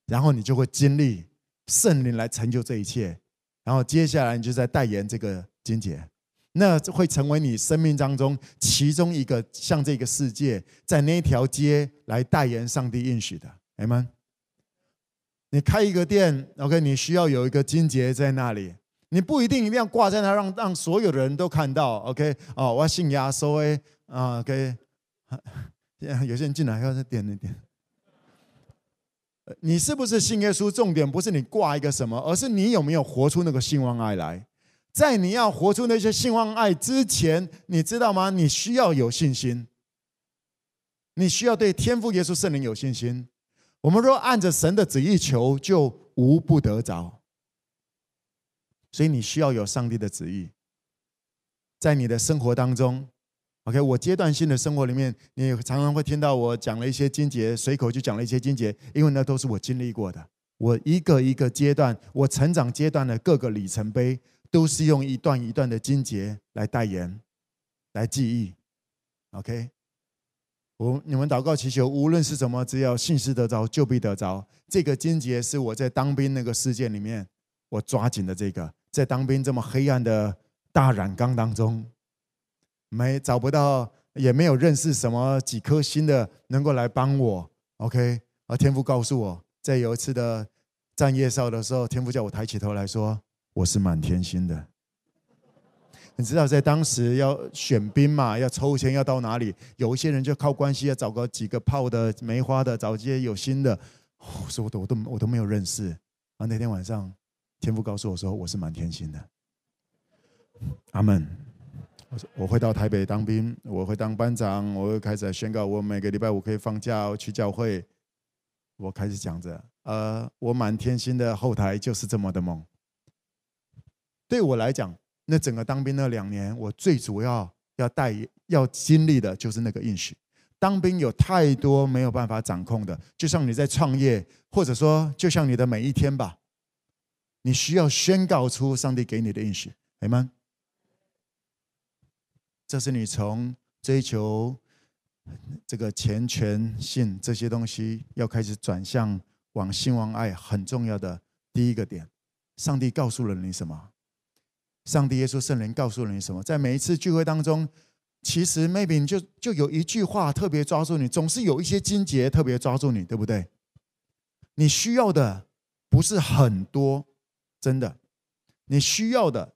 然后你就会经历圣灵来成就这一切，然后接下来你就在代言这个金节，那会成为你生命当中其中一个向这个世界在那条街来代言上帝应许的，阿们。你开一个店，OK，你需要有一个金节在那里。你不一定一定要挂在那，让让所有的人都看到。OK，哦，我要信耶稣诶，啊，OK，有些人进来要再点一点。你是不是信耶稣？重点不是你挂一个什么，而是你有没有活出那个信望爱来。在你要活出那些信望爱之前，你知道吗？你需要有信心，你需要对天父耶稣圣灵有信心。我们若按着神的旨意求，就无不得着。所以你需要有上帝的旨意，在你的生活当中，OK，我阶段性的生活里面，你常常会听到我讲了一些经节，随口就讲了一些经节，因为那都是我经历过的。我一个一个阶段，我成长阶段的各个里程碑，都是用一段一段的经节来代言，来记忆。OK，我你们祷告祈求，无论是什么，只要信实得着，就必得着。这个经节是我在当兵那个事件里面，我抓紧的这个，在当兵这么黑暗的大染缸当中，没找不到，也没有认识什么几颗星的能够来帮我。OK，而天父告诉我，在有一次的站夜哨的时候，天父叫我抬起头来说。我是满天星的，你知道，在当时要选兵嘛，要抽签，要到哪里？有一些人就靠关系，要找个几个炮的、梅花的，找一些有心的。我说我都我都我都没有认识。啊那天晚上，天父告诉我说，我是满天星的。阿门。我说我会到台北当兵，我会当班长，我会开始宣告，我每个礼拜五可以放假去教会。我开始讲着，呃，我满天星的后台就是这么的猛。对我来讲，那整个当兵那两年，我最主要要带、要经历的就是那个应许。当兵有太多没有办法掌控的，就像你在创业，或者说就像你的每一天吧，你需要宣告出上帝给你的应许，明白吗？这是你从追求这个钱权性这些东西，要开始转向往信望爱很重要的第一个点。上帝告诉了你什么？上帝、耶稣、圣灵告诉了你什么？在每一次聚会当中，其实 maybe 你就就有一句话特别抓住你，总是有一些金节特别抓住你，对不对？你需要的不是很多，真的，你需要的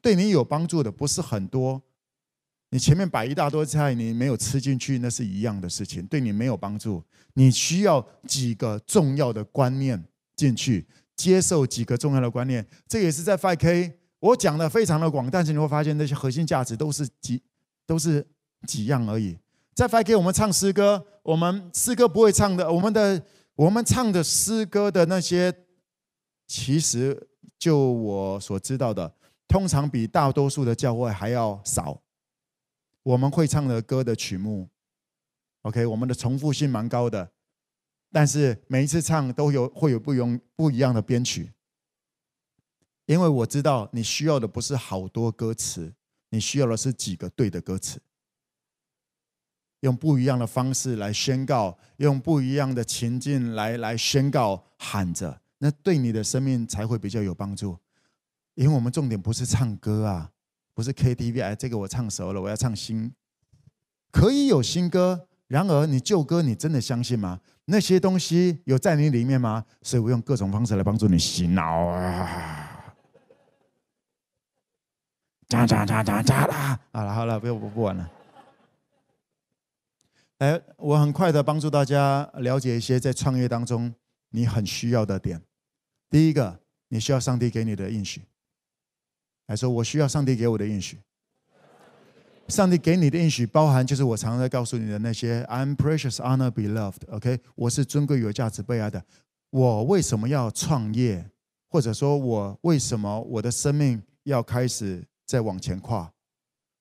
对你有帮助的不是很多。你前面摆一大堆菜，你没有吃进去，那是一样的事情，对你没有帮助。你需要几个重要的观念进去，接受几个重要的观念，这也是在 5K。我讲的非常的广，但是你会发现那些核心价值都是几都是几样而已。再发给我们唱诗歌，我们诗歌不会唱的，我们的我们唱的诗歌的那些，其实就我所知道的，通常比大多数的教会还要少。我们会唱的歌的曲目，OK，我们的重复性蛮高的，但是每一次唱都有会有不用不一样的编曲。因为我知道你需要的不是好多歌词，你需要的是几个对的歌词，用不一样的方式来宣告，用不一样的情境来来宣告，喊着，那对你的生命才会比较有帮助。因为我们重点不是唱歌啊，不是 KTV，哎，这个我唱熟了，我要唱新，可以有新歌，然而你旧歌，你真的相信吗？那些东西有在你里面吗？所以我用各种方式来帮助你洗脑啊。喳喳喳喳喳啦！好了好了，不要不不玩了。来，我很快的帮助大家了解一些在创业当中你很需要的点。第一个，你需要上帝给你的应许。来说，我需要上帝给我的应许。上帝给你的应许包含，就是我常常在告诉你的那些：I'm precious, honor, beloved。OK，我是尊贵、有价值、被爱的。我为什么要创业？或者说我为什么我的生命要开始？再往前跨，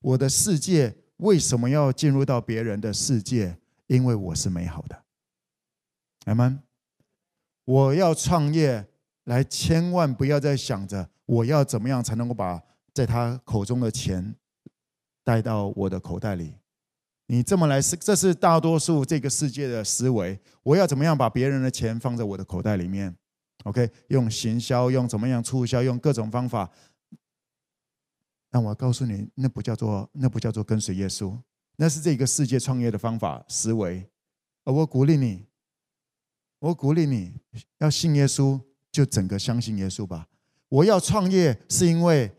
我的世界为什么要进入到别人的世界？因为我是美好的，阿们。我要创业，来千万不要再想着我要怎么样才能够把在他口中的钱带到我的口袋里。你这么来是，这是大多数这个世界的思维。我要怎么样把别人的钱放在我的口袋里面？OK，用行销，用怎么样促销，用各种方法。但我告诉你，那不叫做那不叫做跟随耶稣，那是这个世界创业的方法思维。而我鼓励你，我鼓励你要信耶稣，就整个相信耶稣吧。我要创业，是因为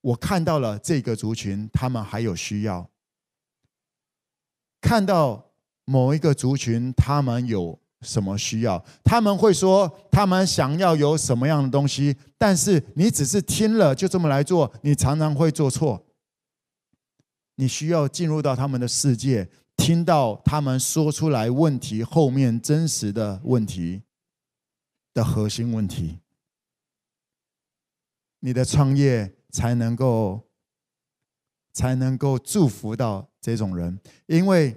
我看到了这个族群，他们还有需要，看到某一个族群，他们有。什么需要？他们会说他们想要有什么样的东西，但是你只是听了就这么来做，你常常会做错。你需要进入到他们的世界，听到他们说出来问题后面真实的问题的核心问题，你的创业才能够才能够祝福到这种人，因为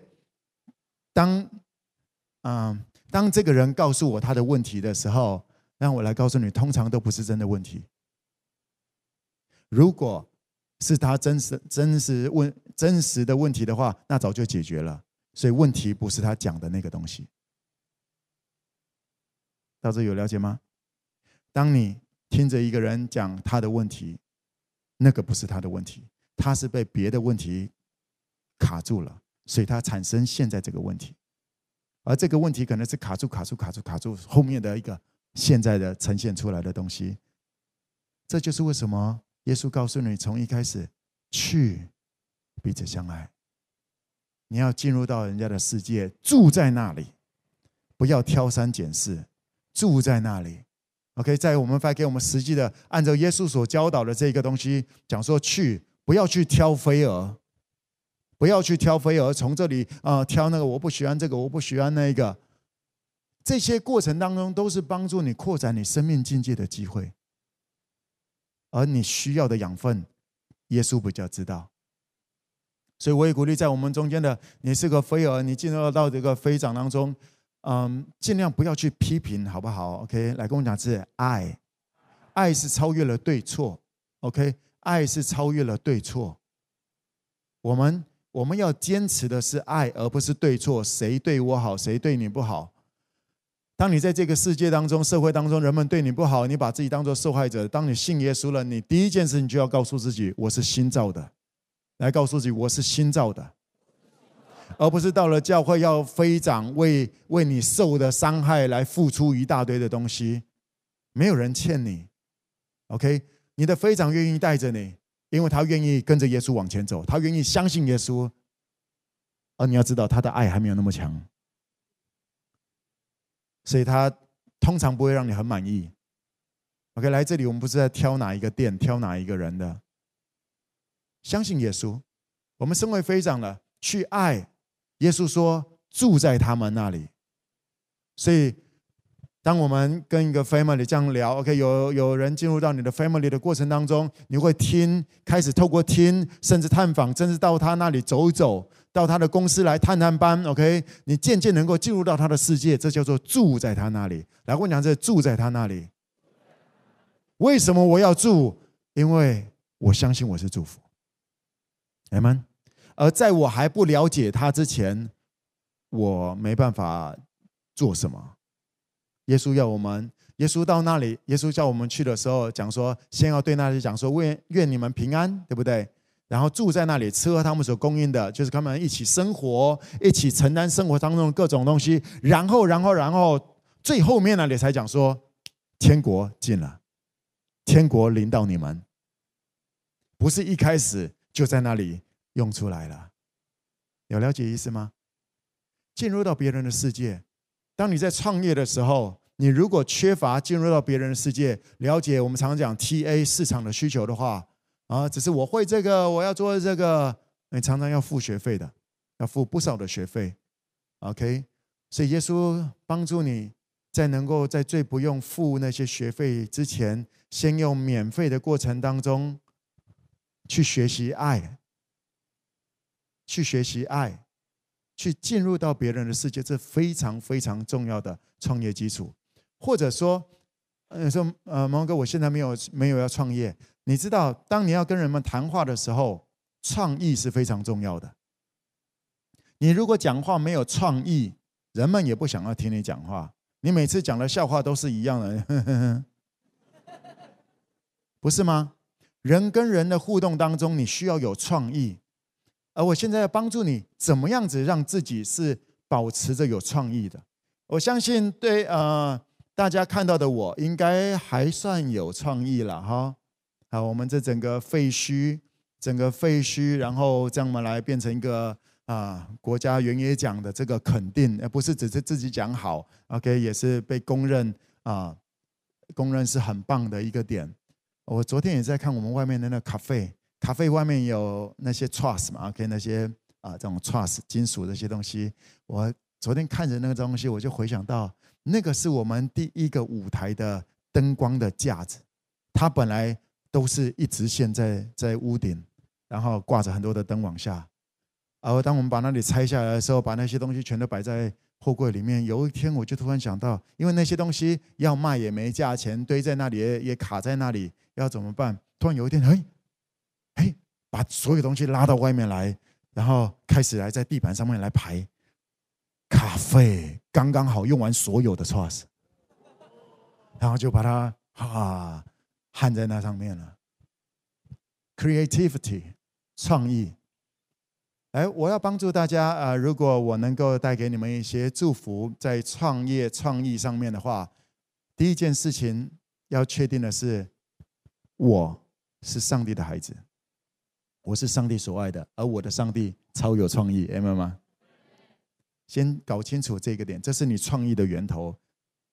当嗯。当这个人告诉我他的问题的时候，让我来告诉你，通常都不是真的问题。如果是他真实、真实问、真实的问题的话，那早就解决了。所以问题不是他讲的那个东西。到这有了解吗？当你听着一个人讲他的问题，那个不是他的问题，他是被别的问题卡住了，所以他产生现在这个问题。而这个问题可能是卡住、卡住、卡住、卡住后面的一个现在的呈现出来的东西。这就是为什么耶稣告诉你，从一开始去彼此相爱，你要进入到人家的世界，住在那里，不要挑三拣四，住在那里。OK，在我们发给我们实际的，按照耶稣所教导的这个东西讲说，去不要去挑飞蛾，不要去挑飞蛾，从这里啊、挑那个，我不喜欢这个，我不喜欢那个。这些过程当中都是帮助你扩展你生命境界的机会，而你需要的养分，耶稣比较知道。所以我也鼓励在我们中间的，你是个飞蛾，你进入到这个飞长当中。嗯，尽量不要去批评，好不好？OK，来跟我讲是爱，爱是超越了对错。OK，爱是超越了对错。我们我们要坚持的是爱，而不是对错。谁对我好，谁对你不好？当你在这个世界当中、社会当中，人们对你不好，你把自己当做受害者。当你信耶稣了，你第一件事你就要告诉自己：我是新造的。来告诉自己：我是新造的。而不是到了教会要飞长为为你受的伤害来付出一大堆的东西，没有人欠你，OK？你的飞长愿意带着你，因为他愿意跟着耶稣往前走，他愿意相信耶稣。而你要知道，他的爱还没有那么强，所以他通常不会让你很满意。OK？来这里，我们不是在挑哪一个店，挑哪一个人的，相信耶稣。我们身为飞长了，去爱。耶稣说：“住在他们那里。”所以，当我们跟一个 family 这样聊，OK，有有人进入到你的 family 的过程当中，你会听，开始透过听，甚至探访，甚至到他那里走一走，到他的公司来探探班，OK，你渐渐能够进入到他的世界，这叫做住在他那里。来，我讲这住在他那里。为什么我要住？因为我相信我是祝福。Amen。而在我还不了解他之前，我没办法做什么。耶稣要我们，耶稣到那里，耶稣叫我们去的时候，讲说，先要对那里讲说，愿愿你们平安，对不对？然后住在那里，吃喝他们所供应的，就是他们一起生活，一起承担生活当中的各种东西。然后，然后，然后，最后面那里才讲说，天国近了，天国临到你们，不是一开始就在那里。用出来了，有了解意思吗？进入到别人的世界，当你在创业的时候，你如果缺乏进入到别人的世界，了解我们常常讲 TA 市场的需求的话，啊，只是我会这个，我要做这个，你常常要付学费的，要付不少的学费。OK，所以耶稣帮助你在能够在最不用付那些学费之前，先用免费的过程当中去学习爱。去学习爱，去进入到别人的世界，这非常非常重要的创业基础。或者说，呃，说呃，毛哥，我现在没有没有要创业。你知道，当你要跟人们谈话的时候，创意是非常重要的。你如果讲话没有创意，人们也不想要听你讲话。你每次讲的笑话都是一样的，不是吗？人跟人的互动当中，你需要有创意。而我现在要帮助你，怎么样子让自己是保持着有创意的？我相信对呃大家看到的我，应该还算有创意了哈。好，我们这整个废墟，整个废墟，然后这样嘛来变成一个啊、国家原野奖的这个肯定，而不是只是自己讲好，OK，也是被公认啊、公认是很棒的一个点。我昨天也在看我们外面的那咖啡。咖啡外面有那些 truss 嘛，OK，那些啊这种 truss 金属这些东西。我昨天看着那个东西，我就回想到那个是我们第一个舞台的灯光的架子，它本来都是一直线在在屋顶，然后挂着很多的灯往下。而当我们把那里拆下来的时候，把那些东西全都摆在货柜里面。有一天，我就突然想到，因为那些东西要卖也没价钱，堆在那里也也卡在那里，要怎么办？突然有一天，嘿，把所有东西拉到外面来，然后开始来在地板上面来排咖啡，刚刚好用完所有的 trust，然后就把它哈焊在那上面了。Creativity，创意。哎，我要帮助大家啊！如果我能够带给你们一些祝福，在创业创意上面的话，第一件事情要确定的是，我是上帝的孩子，我是上帝所爱的，而我的上帝超有创意，明白吗？先搞清楚这个点，这是你创意的源头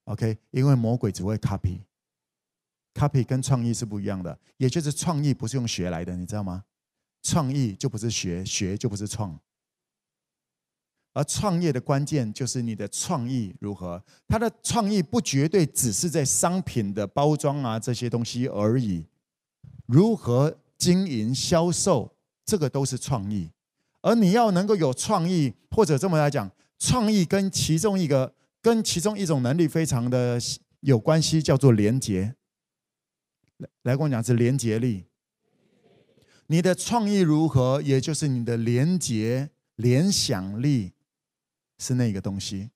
，OK？因为魔鬼只会 copy，copy 跟创意是不一样的，也就是创意不是用学来的，你知道吗？创意就不是学，学就不是创。而创业的关键就是你的创意如何。它的创意不绝对只是在商品的包装啊这些东西而已，如何经营销售，这个都是创意。而你要能够有创意，或者这么来讲，创意跟其中一个跟其中一种能力非常的有关系，叫做连结。来，来跟我讲是连结力。你的创意如何，也就是你的连结、联想力是那个东西。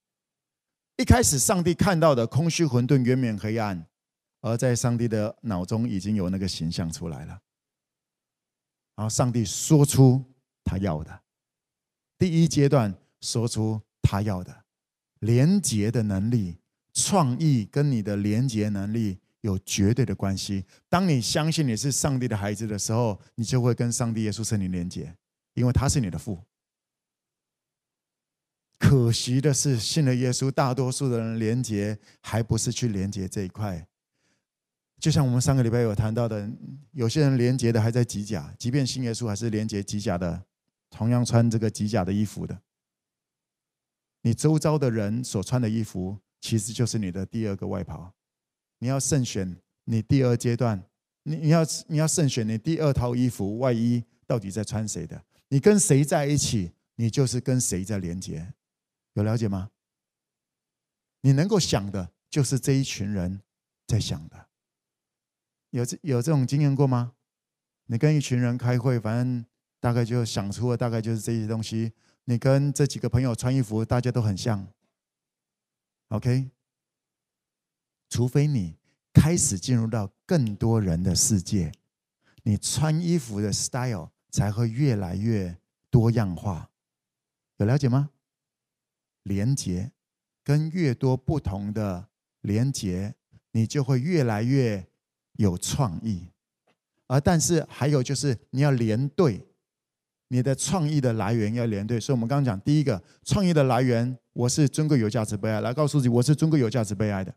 一开始，上帝看到的空虚、混沌、渊远、黑暗，而在上帝的脑中已经有那个形象出来了。然后，上帝说出他要的，第一阶段说出他要的连结的能力、创意跟你的连结能力。有绝对的关系。当你相信你是上帝的孩子的时候，你就会跟上帝耶稣圣灵连接，因为他是你的父。可惜的是，信了耶稣，大多数的人连接还不是去连接这一块。就像我们上个礼拜有谈到的，有些人连接的还在机甲，即便新耶稣，还是连接机甲的，同样穿这个机甲的衣服的。你周遭的人所穿的衣服，其实就是你的第二个外袍。你要慎选你第二阶段，你你要你要慎选你第二套衣服外衣到底在穿谁的？你跟谁在一起，你就是跟谁在连接，有了解吗？你能够想的，就是这一群人在想的。有这有这种经验过吗？你跟一群人开会，反正大概就想出了大概就是这些东西。你跟这几个朋友穿衣服，大家都很像。OK。除非你开始进入到更多人的世界，你穿衣服的 style 才会越来越多样化。有了解吗？连接跟越多不同的连接，你就会越来越有创意。而但是还有就是你要连对，你的创意的来源要连对。所以我们刚刚讲第一个创意的来源，我是尊贵有价值被爱，来告诉自己我是尊贵有价值被爱的。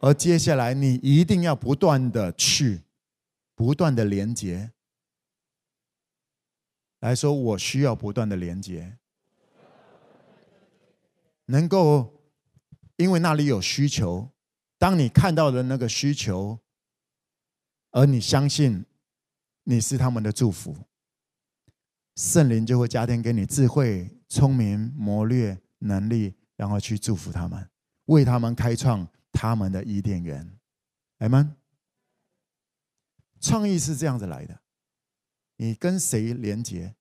而接下来，你一定要不断的去，不断的连接，来说，我需要不断的连接，能够，因为那里有需求，当你看到的那个需求，而你相信你是他们的祝福，圣灵就会加添给你智慧、聪明、谋略、能力，然后去祝福他们，为他们开创。他们的伊甸园，来吗？创意是这样子来的。你跟谁连接？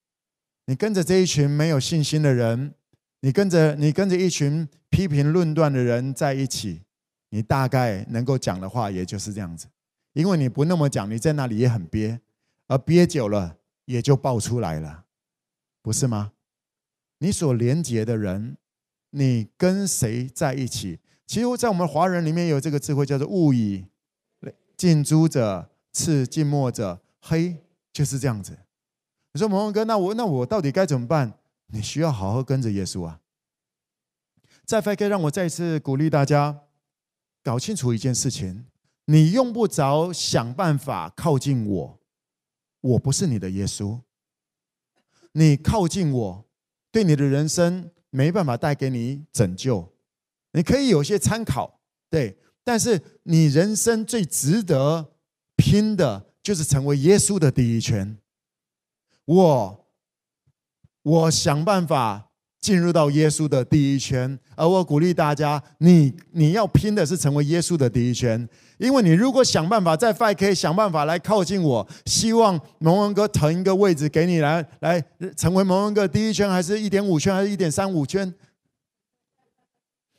你跟着这一群没有信心的人，你跟着你跟着一群批评论断的人在一起，你大概能够讲的话也就是这样子。因为你不那么讲，你在那里也很憋，而憋久了也就爆出来了，不是吗？你所连接的人，你跟谁在一起？其实，在我们华人里面有这个智慧，叫做“物以近朱者赤，近墨者黑”，就是这样子。你说，蒙文哥，那我那我到底该怎么办？你需要好好跟着耶稣啊！再可以让我再次鼓励大家，搞清楚一件事情：你用不着想办法靠近我，我不是你的耶稣。你靠近我，对你的人生没办法带给你拯救。你可以有些参考，对，但是你人生最值得拼的，就是成为耶稣的第一圈。我，我想办法进入到耶稣的第一圈，而我鼓励大家，你你要拼的是成为耶稣的第一圈，因为你如果想办法在 5K 想办法来靠近我，希望蒙恩哥腾一个位置给你来来成为蒙恩哥第一圈，还是一点五圈，还是一点三五圈？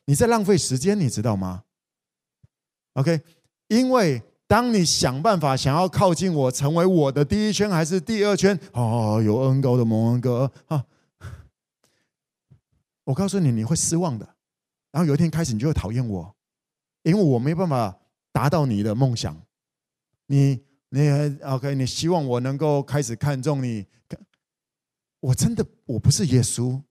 你在浪费时间，你知道吗？OK，因为当你想办法想要靠近我，成为我的第一圈还是第二圈？哦，有恩膏的蒙恩哥啊。我告诉你，你会失望的。然后有一天开始，你就会讨厌我，因为我没办法达到你的梦想。你你 OK？你希望我能够开始看重你？我真的我不是耶稣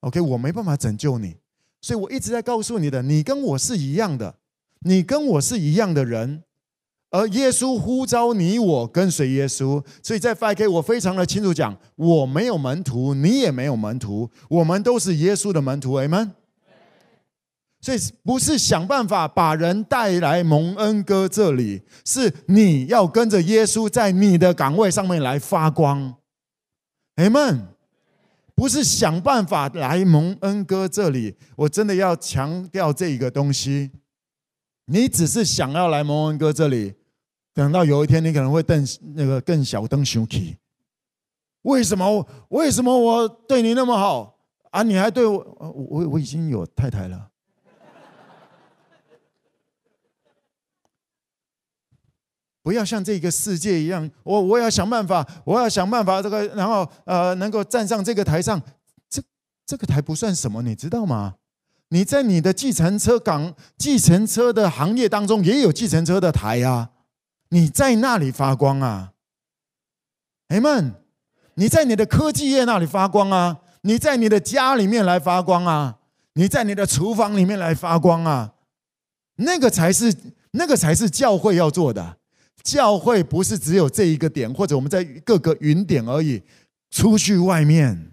，OK？我没办法拯救你，所以我一直在告诉你的，你跟我是一样的，你跟我是一样的人。而耶稣呼召你我跟随耶稣，所以在 5K 我非常的清楚讲，我没有门徒，你也没有门徒，我们都是耶稣的门徒，Amen。所以不是想办法把人带来蒙恩哥这里，是你要跟着耶稣在你的岗位上面来发光，Amen。不是想办法来蒙恩哥这里，我真的要强调这一个东西，你只是想要来蒙恩哥这里。等到有一天，你可能会瞪那个更小灯熊气。为什么？为什么我对你那么好啊？你还对我？我我已经有太太了。不要像这个世界一样，我我要想办法，我要想办法，这个然后呃，能够站上这个台上。这这个台不算什么，你知道吗？你在你的计程车岗、计程车的行业当中，也有计程车的台啊。你在那里发光啊 M，你在你的科技业那里发光啊，你在你的家里面来发光啊，你在你的厨房里面来发光啊，那个才是那个才是教会要做的。教会不是只有这一个点，或者我们在各个云点而已。出去外面，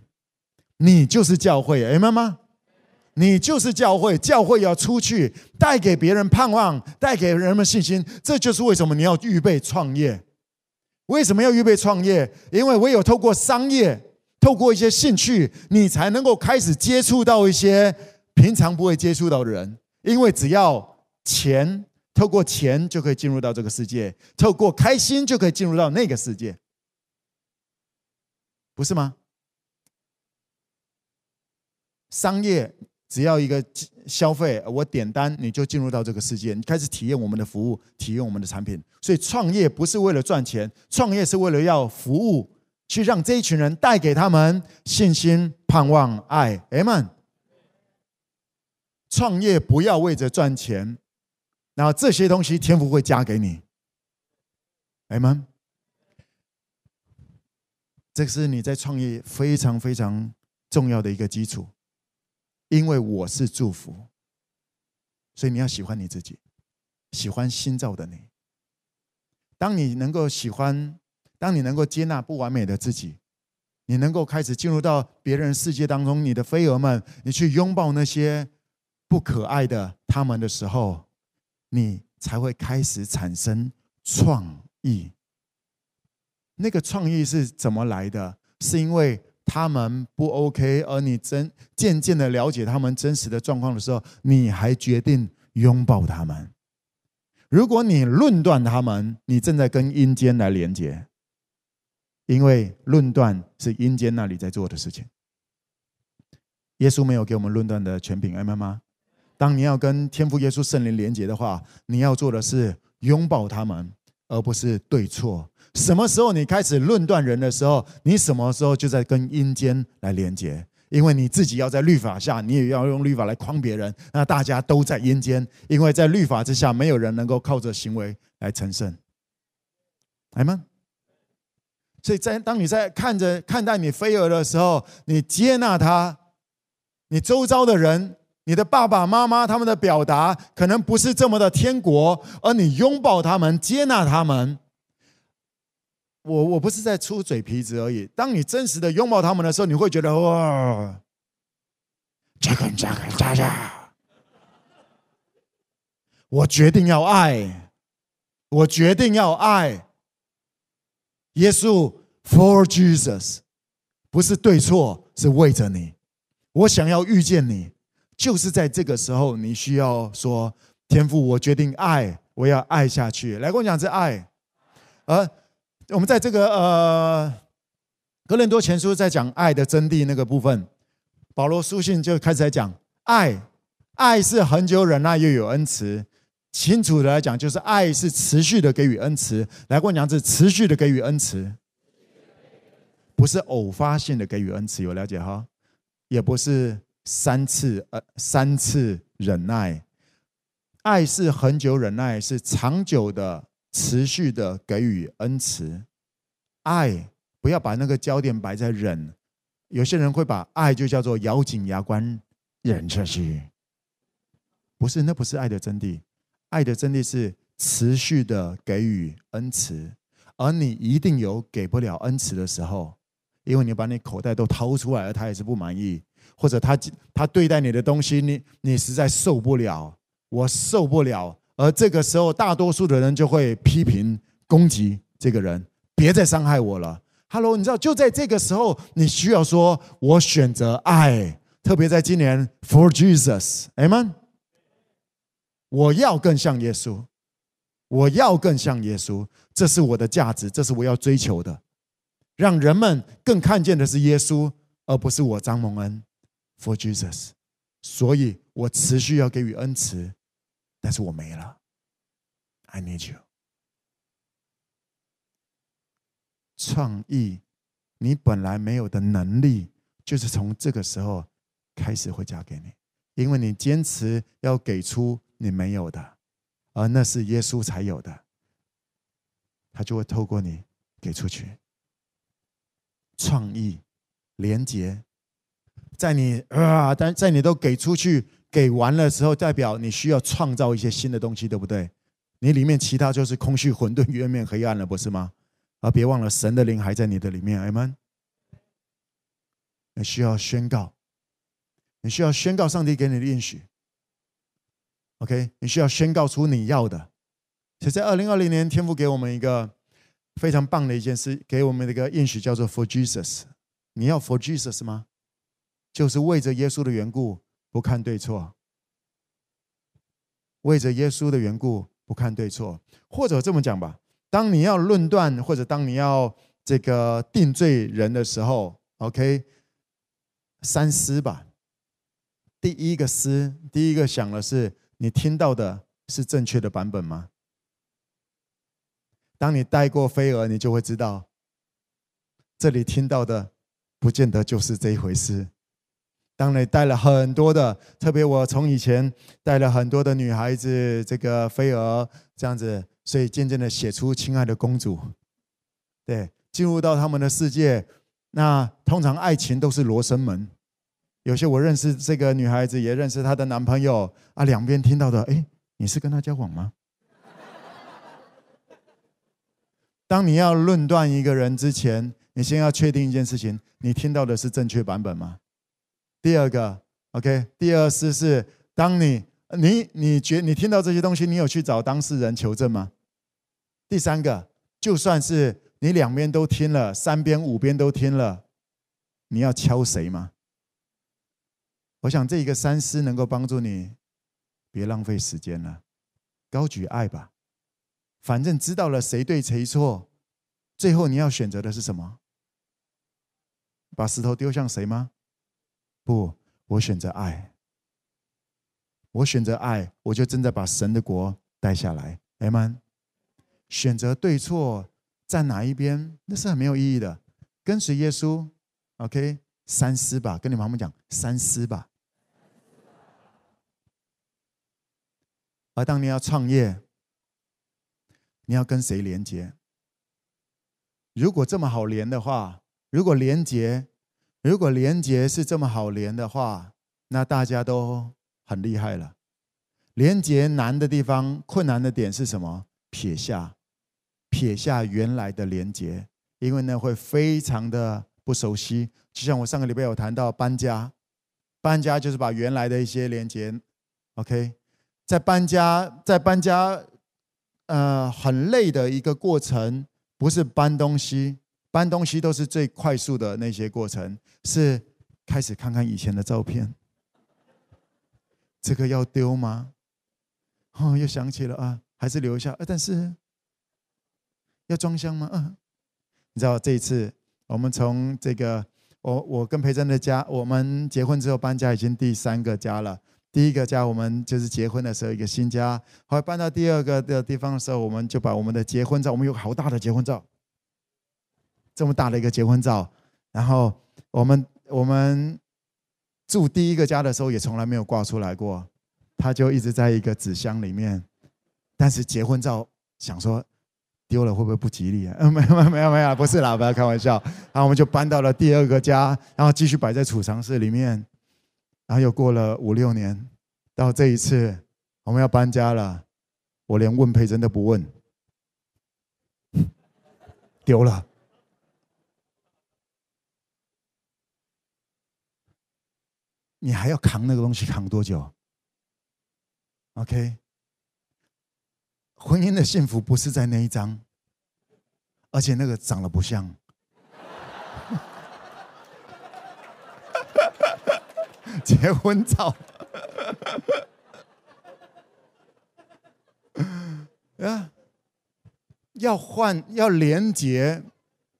你就是教会，Amen 吗？你就是教会，教会要出去带给别人盼望，带给人们信心。这就是为什么你要预备创业。为什么要预备创业？因为唯有透过商业，透过一些兴趣，你才能够开始接触到一些平常不会接触到的人。因为只要钱，透过钱就可以进入到这个世界，透过开心就可以进入到那个世界，不是吗？商业。只要一个消费，我点单你就进入到这个世界，你开始体验我们的服务，体验我们的产品。所以创业不是为了赚钱，创业是为了要服务，去让这一群人带给他们信心、盼望、爱。，m。创业不要为着赚钱，然后这些东西天赋会加给你。m。这是你在创业非常非常重要的一个基础。因为我是祝福，所以你要喜欢你自己，喜欢新造的你。当你能够喜欢，当你能够接纳不完美的自己，你能够开始进入到别人世界当中，你的飞蛾们，你去拥抱那些不可爱的他们的时候，你才会开始产生创意。那个创意是怎么来的？是因为。他们不 OK，而你真渐渐的了解他们真实的状况的时候，你还决定拥抱他们。如果你论断他们，你正在跟阴间来连接，因为论断是阴间那里在做的事情。耶稣没有给我们论断的权柄，明白吗？当你要跟天父耶稣圣灵连接的话，你要做的是拥抱他们，而不是对错。什么时候你开始论断人的时候，你什么时候就在跟阴间来连接？因为你自己要在律法下，你也要用律法来框别人，那大家都在阴间。因为在律法之下，没有人能够靠着行为来成圣，来吗？所以在当你在看着看待你飞蛾的时候，你接纳他，你周遭的人，你的爸爸妈妈他们的表达可能不是这么的天国，而你拥抱他们，接纳他们。我我不是在出嘴皮子而已。当你真实的拥抱他们的时候，你会觉得哇，这个这个这个，我决定要爱，我决定要爱。耶稣，For Jesus，不是对错，是为着你。我想要遇见你，就是在这个时候，你需要说：“天父，我决定爱，我要爱下去。”来跟我讲这爱。而我们在这个呃，格林多前书在讲爱的真谛那个部分，保罗书信就开始在讲爱，爱是恒久忍耐，又有恩慈。清楚的来讲，就是爱是持续的给予恩慈。来过娘子，持续的给予恩慈，不是偶发性的给予恩慈，有了解哈？也不是三次呃三次忍耐，爱是恒久忍耐，是长久的、持续的给予恩慈。爱不要把那个焦点摆在忍，有些人会把爱就叫做咬紧牙关忍下去，不是，那不是爱的真谛。爱的真谛是持续的给予恩慈，而你一定有给不了恩慈的时候。因为你把你口袋都掏出来了，他也是不满意，或者他他对待你的东西，你你实在受不了，我受不了。而这个时候，大多数的人就会批评攻击这个人，别再伤害我了。Hello，你知道就在这个时候，你需要说，我选择爱，特别在今年，For Jesus，Amen。我要更像耶稣，我要更像耶稣，这是我的价值，这是我要追求的。让人们更看见的是耶稣，而不是我张蒙恩。For Jesus，所以我持续要给予恩慈，但是我没了。I need you。创意，你本来没有的能力，就是从这个时候开始会加给你，因为你坚持要给出你没有的，而那是耶稣才有的，他就会透过你给出去。创意、连接，在你啊，但在你都给出去、给完了时候，代表你需要创造一些新的东西，对不对？你里面其他就是空虚、混沌、冤面、黑暗了，不是吗？而别忘了，神的灵还在你的里面，阿们。你需要宣告，你需要宣告上帝给你的应许。OK，你需要宣告出你要的。其实在二零二零年，天父给我们一个。非常棒的一件事，给我们的一个应许叫做 “For Jesus”。你要 “For Jesus” 吗？就是为着耶稣的缘故，不看对错。为着耶稣的缘故，不看对错。或者这么讲吧，当你要论断，或者当你要这个定罪人的时候，OK，三思吧。第一个思，第一个想的是，你听到的是正确的版本吗？当你带过飞蛾，你就会知道，这里听到的不见得就是这一回事。当你带了很多的，特别我从以前带了很多的女孩子，这个飞蛾这样子，所以渐渐的写出“亲爱的公主”，对，进入到他们的世界。那通常爱情都是罗生门，有些我认识这个女孩子，也认识她的男朋友啊，两边听到的，哎，你是跟他交往吗？当你要论断一个人之前，你先要确定一件事情：你听到的是正确版本吗？第二个，OK，第二是是，当你你你觉你听到这些东西，你有去找当事人求证吗？第三个，就算是你两边都听了，三边五边都听了，你要敲谁吗？我想这一个三思能够帮助你，别浪费时间了，高举爱吧。反正知道了谁对谁错，最后你要选择的是什么？把石头丢向谁吗？不，我选择爱。我选择爱，我就正在把神的国带下来。阿们。选择对错，站哪一边，那是很没有意义的。跟随耶稣，OK，三思吧。跟你妈妈讲，三思吧。而当你要创业。你要跟谁连接？如果这么好连的话，如果连接，如果连结是这么好连的话，那大家都很厉害了。连接难的地方，困难的点是什么？撇下，撇下原来的连接，因为呢会非常的不熟悉。就像我上个礼拜有谈到搬家，搬家就是把原来的一些连接，OK，在搬家，在搬家。呃，很累的一个过程，不是搬东西，搬东西都是最快速的那些过程，是开始看看以前的照片，这个要丢吗？哦，又想起了啊，还是留下。但是要装箱吗？嗯，你知道这一次我们从这个，我我跟培珍的家，我们结婚之后搬家已经第三个家了。第一个家我们就是结婚的时候一个新家，后来搬到第二个的地方的时候，我们就把我们的结婚照，我们有好大的结婚照，这么大的一个结婚照，然后我们我们住第一个家的时候也从来没有挂出来过。他就一直在一个纸箱里面，但是结婚照想说丢了会不会不吉利啊？嗯，没有没有没有，不是啦，不要开玩笑。然后我们就搬到了第二个家，然后继续摆在储藏室里面。然后又过了五六年，到这一次我们要搬家了，我连问培珍都不问，丢了。你还要扛那个东西扛多久？OK，婚姻的幸福不是在那一张，而且那个长得不像 结婚照。啊，要换要连接，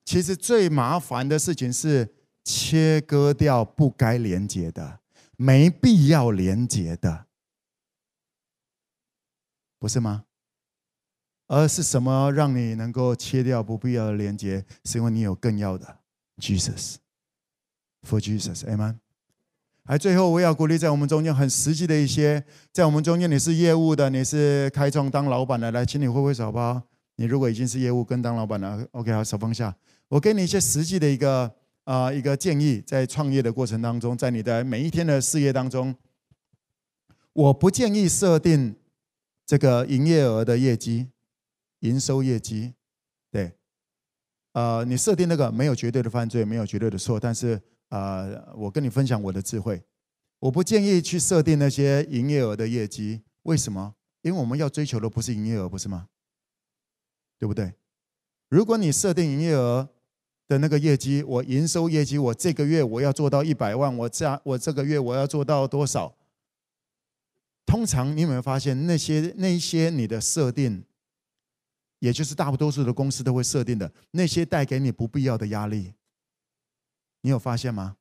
其实最麻烦的事情是切割掉不该连接的、没必要连接的。不是吗？而是什么让你能够切掉不必要的连接？是因为你有更要的 Jesus，for Jesus，Amen。而最后，我要鼓励在我们中间很实际的一些，在我们中间你是业务的，你是开创当老板的，来，请你挥挥手好不好？你如果已经是业务跟当老板了，OK，好，手放下。我给你一些实际的一个啊、一个建议，在创业的过程当中，在你的每一天的事业当中，我不建议设定。这个营业额的业绩、营收业绩，对，呃，你设定那个没有绝对的犯罪，没有绝对的错，但是呃，我跟你分享我的智慧，我不建议去设定那些营业额的业绩，为什么？因为我们要追求的不是营业额，不是吗？对不对？如果你设定营业额的那个业绩，我营收业绩，我这个月我要做到一百万，我这我这个月我要做到多少？通常你有没有发现，那些那些你的设定，也就是大多数的公司都会设定的那些带给你不必要的压力，你有发现吗？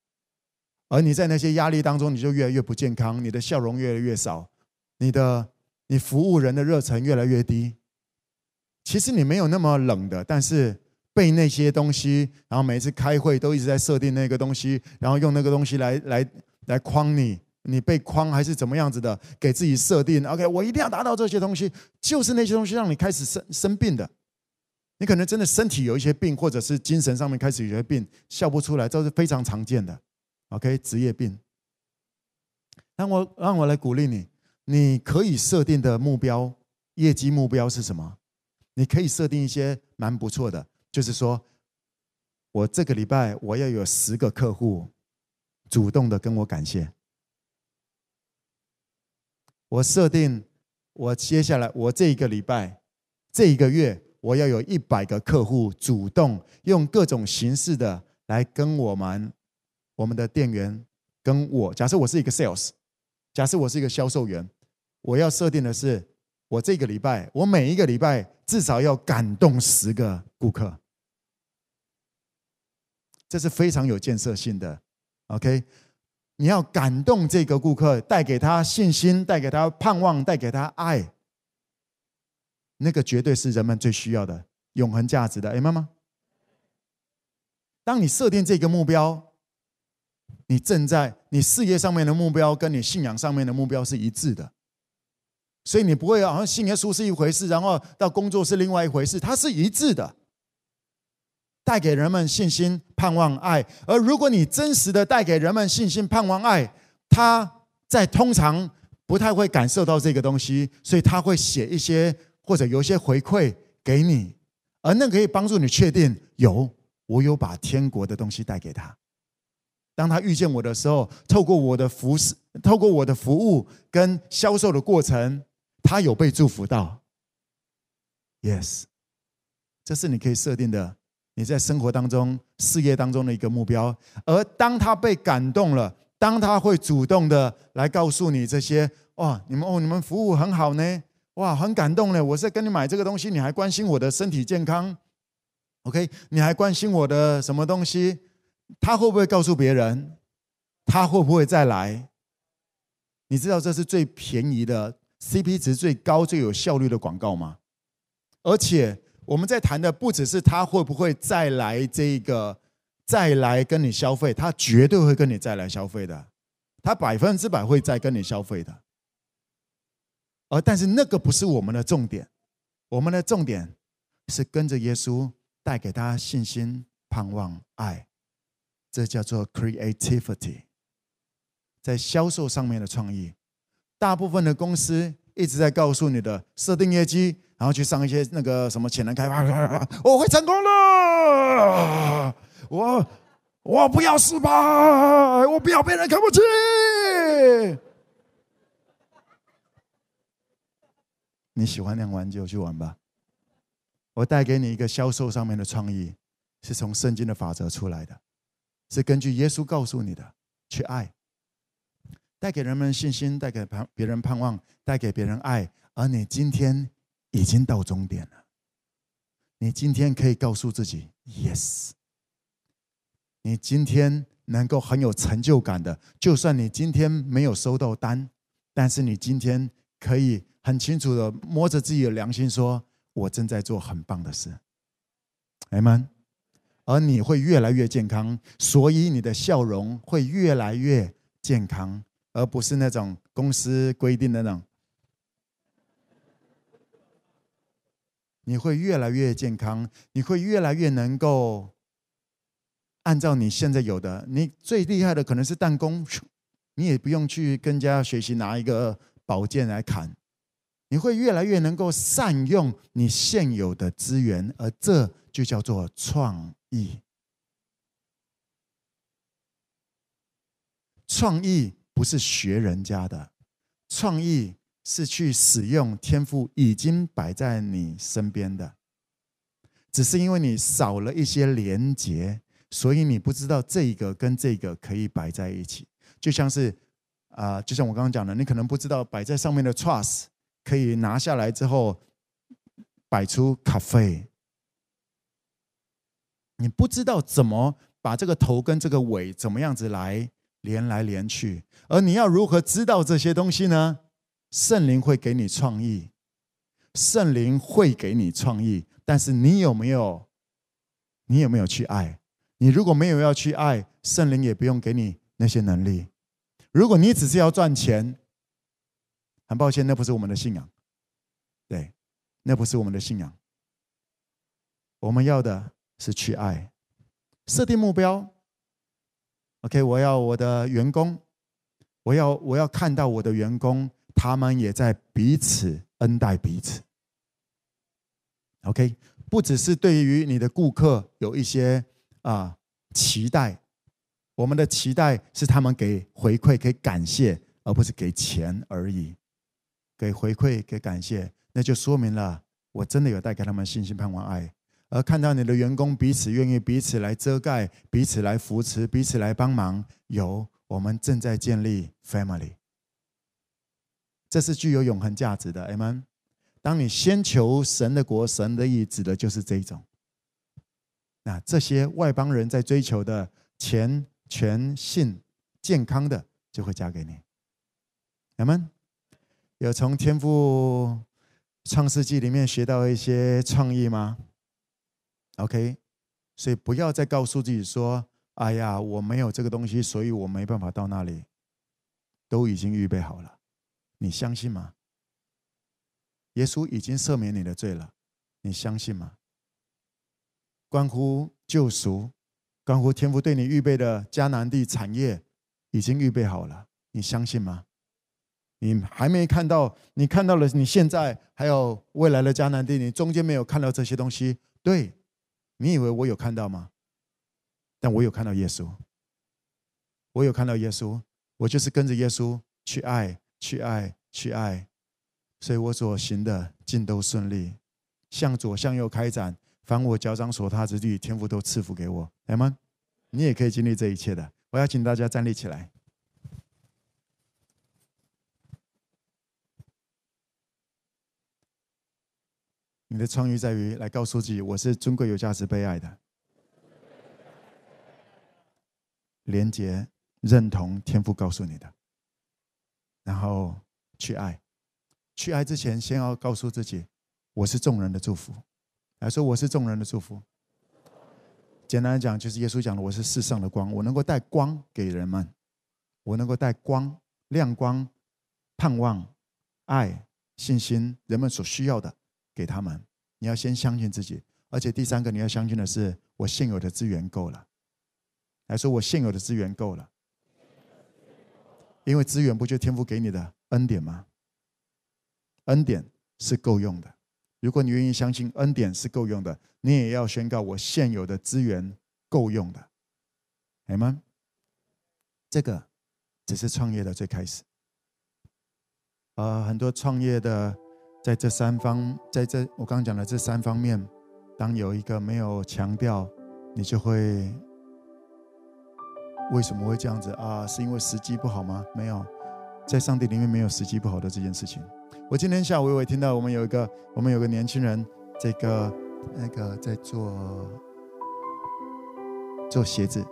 而你在那些压力当中，你就越来越不健康，你的笑容越来越少，你的你服务人的热忱越来越低。其实你没有那么冷的，但是背那些东西，然后每次开会都一直在设定那个东西，然后用那个东西来来来框你。你被框还是怎么样子的？给自己设定，OK，我一定要达到这些东西，就是那些东西让你开始生生病的。你可能真的身体有一些病，或者是精神上面开始有些病，笑不出来，这是非常常见的。OK，职业病。让我让我来鼓励你，你可以设定的目标，业绩目标是什么？你可以设定一些蛮不错的，就是说我这个礼拜我要有十个客户主动的跟我感谢。我设定，我接下来我这一个礼拜，这一个月，我要有一百个客户主动用各种形式的来跟我们，我们的店员跟我。假设我是一个 sales，假设我是一个销售员，我要设定的是，我这个礼拜，我每一个礼拜至少要感动十个顾客，这是非常有建设性的，OK。你要感动这个顾客，带给他信心，带给他盼望，带给他爱。那个绝对是人们最需要的永恒价值的，哎，妈妈。当你设定这个目标，你正在你事业上面的目标跟你信仰上面的目标是一致的，所以你不会好像信耶稣是一回事，然后到工作是另外一回事，它是一致的。带给人们信心、盼望、爱。而如果你真实的带给人们信心、盼望、爱，他在通常不太会感受到这个东西，所以他会写一些或者有一些回馈给你，而那可以帮助你确定有我有把天国的东西带给他。当他遇见我的时候，透过我的服侍，透过我的服务跟销售的过程，他有被祝福到。Yes，这是你可以设定的。你在生活当中、事业当中的一个目标。而当他被感动了，当他会主动的来告诉你这些，哇，你们哦，你们服务很好呢，哇，很感动呢。我在跟你买这个东西，你还关心我的身体健康，OK？你还关心我的什么东西？他会不会告诉别人？他会不会再来？你知道这是最便宜的。CP 值最高、最有效率的广告吗？而且我们在谈的不只是他会不会再来这个再来跟你消费，他绝对会跟你再来消费的，他百分之百会再跟你消费的。而但是那个不是我们的重点，我们的重点是跟着耶稣带给他信心、盼望、爱，这叫做 creativity，在销售上面的创意。大部分的公司一直在告诉你的设定业绩，然后去上一些那个什么潜能开发，我会成功了，我我不要失败，我不要被人看不起。你喜欢那样玩就去玩吧。我带给你一个销售上面的创意，是从圣经的法则出来的，是根据耶稣告诉你的，去爱。带给人们信心，带给别别人盼望，带给别人爱，而你今天已经到终点了。你今天可以告诉自己，yes。你今天能够很有成就感的，就算你今天没有收到单，但是你今天可以很清楚的摸着自己的良心说，我正在做很棒的事。Amen。而你会越来越健康，所以你的笑容会越来越健康。而不是那种公司规定的那种，你会越来越健康，你会越来越能够按照你现在有的，你最厉害的可能是弹弓，你也不用去跟人家学习拿一个宝剑来砍，你会越来越能够善用你现有的资源，而这就叫做创意，创意。不是学人家的创意，是去使用天赋已经摆在你身边的，只是因为你少了一些连接，所以你不知道这个跟这个可以摆在一起。就像是啊、就像我刚刚讲的，你可能不知道摆在上面的 trust 可以拿下来之后摆出 cafe，你不知道怎么把这个头跟这个尾怎么样子来。连来连去，而你要如何知道这些东西呢？圣灵会给你创意，圣灵会给你创意，但是你有没有？你有没有去爱？你如果没有要去爱，圣灵也不用给你那些能力。如果你只是要赚钱，很抱歉，那不是我们的信仰。对，那不是我们的信仰。我们要的是去爱，设定目标。OK，我要我的员工，我要我要看到我的员工，他们也在彼此恩待彼此。OK，不只是对于你的顾客有一些啊期待，我们的期待是他们给回馈、给感谢，而不是给钱而已。给回馈、给感谢，那就说明了我真的有带给他们信心、盼望、爱。而看到你的员工彼此愿意彼此来遮盖、彼此来扶持、彼此来帮忙，有我们正在建立 family，这是具有永恒价值的。Amen。当你先求神的国、神的意，指的就是这一种。那这些外邦人在追求的钱、权、性、健康的，就会嫁给你。Amen。有从天父创世纪里面学到一些创意吗？OK，所以不要再告诉自己说：“哎呀，我没有这个东西，所以我没办法到那里。”都已经预备好了，你相信吗？耶稣已经赦免你的罪了，你相信吗？关乎救赎，关乎天父对你预备的迦南地产业，已经预备好了，你相信吗？你还没看到，你看到了你现在还有未来的迦南地，你中间没有看到这些东西，对。你以为我有看到吗？但我有看到耶稣，我有看到耶稣，我就是跟着耶稣去爱，去爱，去爱，所以我所行的尽都顺利，向左向右开展，凡我脚掌所踏之地，天父都赐福给我。来吗？你也可以经历这一切的。我要请大家站立起来。你的创意在于来告诉自己：我是尊贵、有价值、被爱的。连接、认同天赋告诉你的，然后去爱。去爱之前，先要告诉自己：我是众人的祝福。来说，我是众人的祝福。简单来讲，就是耶稣讲的：我是世上的光，我能够带光给人们，我能够带光、亮光、盼望、爱、信心，人们所需要的。给他们，你要先相信自己，而且第三个你要相信的是，我现有的资源够了。来说，我现有的资源够了，因为资源不就天赋给你的恩典吗？恩典是够用的。如果你愿意相信恩典是够用的，你也要宣告我现有的资源够用的。阿们，这个只是创业的最开始。呃，很多创业的。在这三方，在这我刚刚讲的这三方面，当有一个没有强调，你就会为什么会这样子啊？是因为时机不好吗？没有，在上帝里面没有时机不好的这件事情。我今天下午我也听到我们有一个，我们有个年轻人，这个那个在做做鞋子，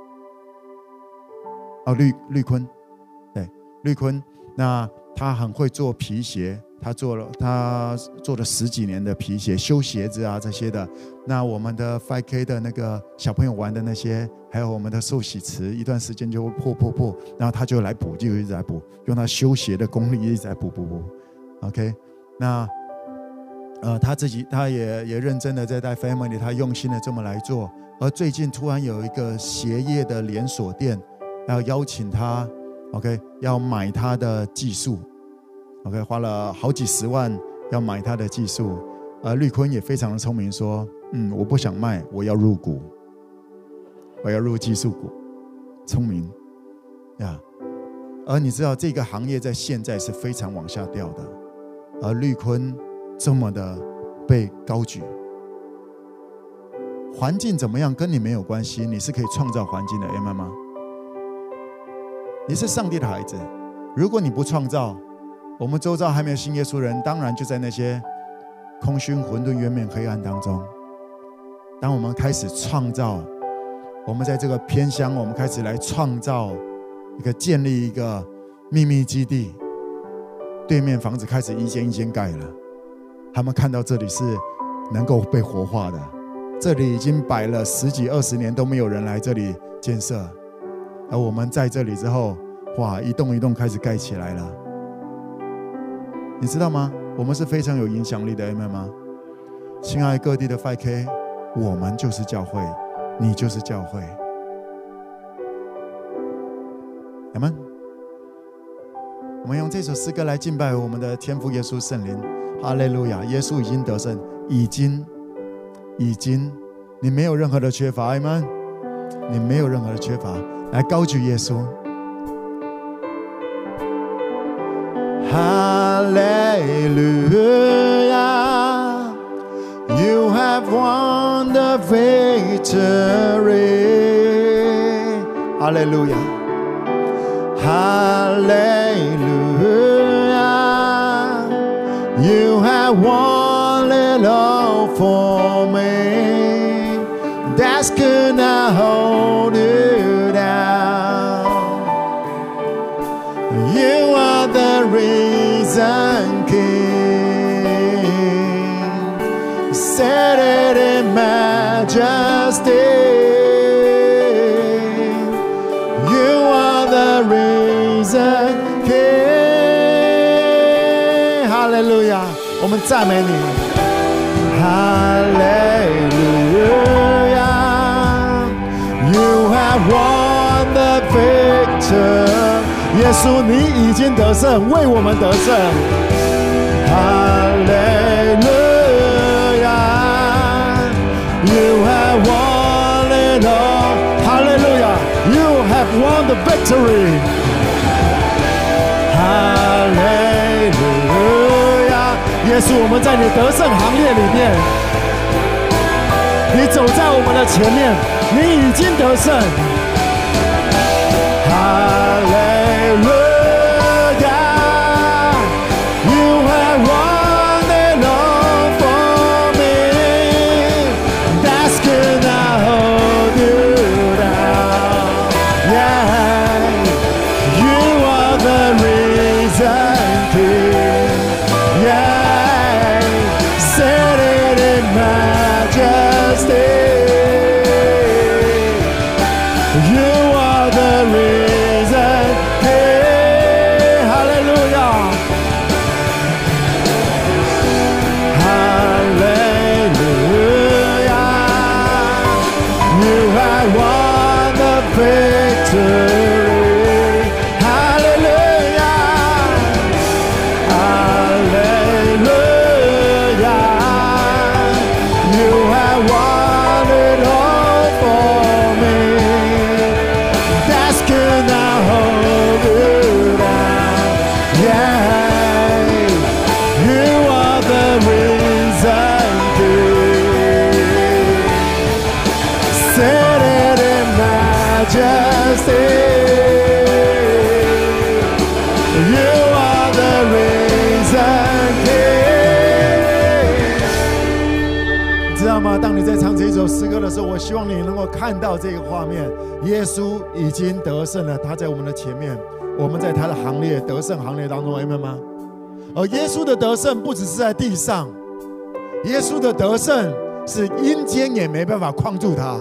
哦，绿绿坤，对，绿坤，那他很会做皮鞋。他做了，他做了十几年的皮鞋、修鞋子啊这些的。那我们的 5K 的那个小朋友玩的那些，还有我们的寿喜池，一段时间就会破破破，然后他就来补，就一直在补，用他修鞋的功力一直在补补补。OK，那呃他自己他也也认真的在带 family，他用心的这么来做。而最近突然有一个鞋业的连锁店要邀请他，OK，要买他的技术。OK，花了好几十万要买他的技术，而绿坤也非常的聪明，说：“嗯，我不想卖，我要入股，我要入技术股。”聪明呀！而你知道这个行业在现在是非常往下掉的，而绿坤这么的被高举，环境怎么样跟你没有关系，你是可以创造环境的，明白吗？你是上帝的孩子，如果你不创造，我们周遭还没有信耶稣人，当然就在那些空虚、混沌、渊面、黑暗当中。当我们开始创造，我们在这个偏乡，我们开始来创造一个建立一个秘密基地。对面房子开始一间一间盖了，他们看到这里是能够被活化的。这里已经摆了十几二十年都没有人来这里建设，而我们在这里之后，哇，一栋一栋开始盖起来了。你知道吗？我们是非常有影响力的 M M 吗？亲爱各地的 5K，我们就是教会，你就是教会，Amen。我们用这首诗歌来敬拜我们的天父耶稣圣灵，哈利路亚！耶稣已经得胜，已经，已经，你没有任何的缺乏，Amen。你没有任何的缺乏，来高举耶稣。Hallelujah, you have won the victory. Hallelujah, Hallelujah, you have won it all for me. That's gonna hold majesty. You are the risen King. Hallelujah！我们赞美你。Hallelujah! You have won the victory. 耶稣，你已经得胜，为我们得胜。哈 You have won it all。哈利路亚，You have won the victory。哈利路亚，耶稣，我们在你得胜行列里面，你走在我们的前面，你已经得胜。majesty. 是我希望你能够看到这个画面，耶稣已经得胜了，他在我们的前面，我们在他的行列得胜行列当中，明白吗？而耶稣的得胜不只是在地上，耶稣的得胜是阴间也没办法框住他，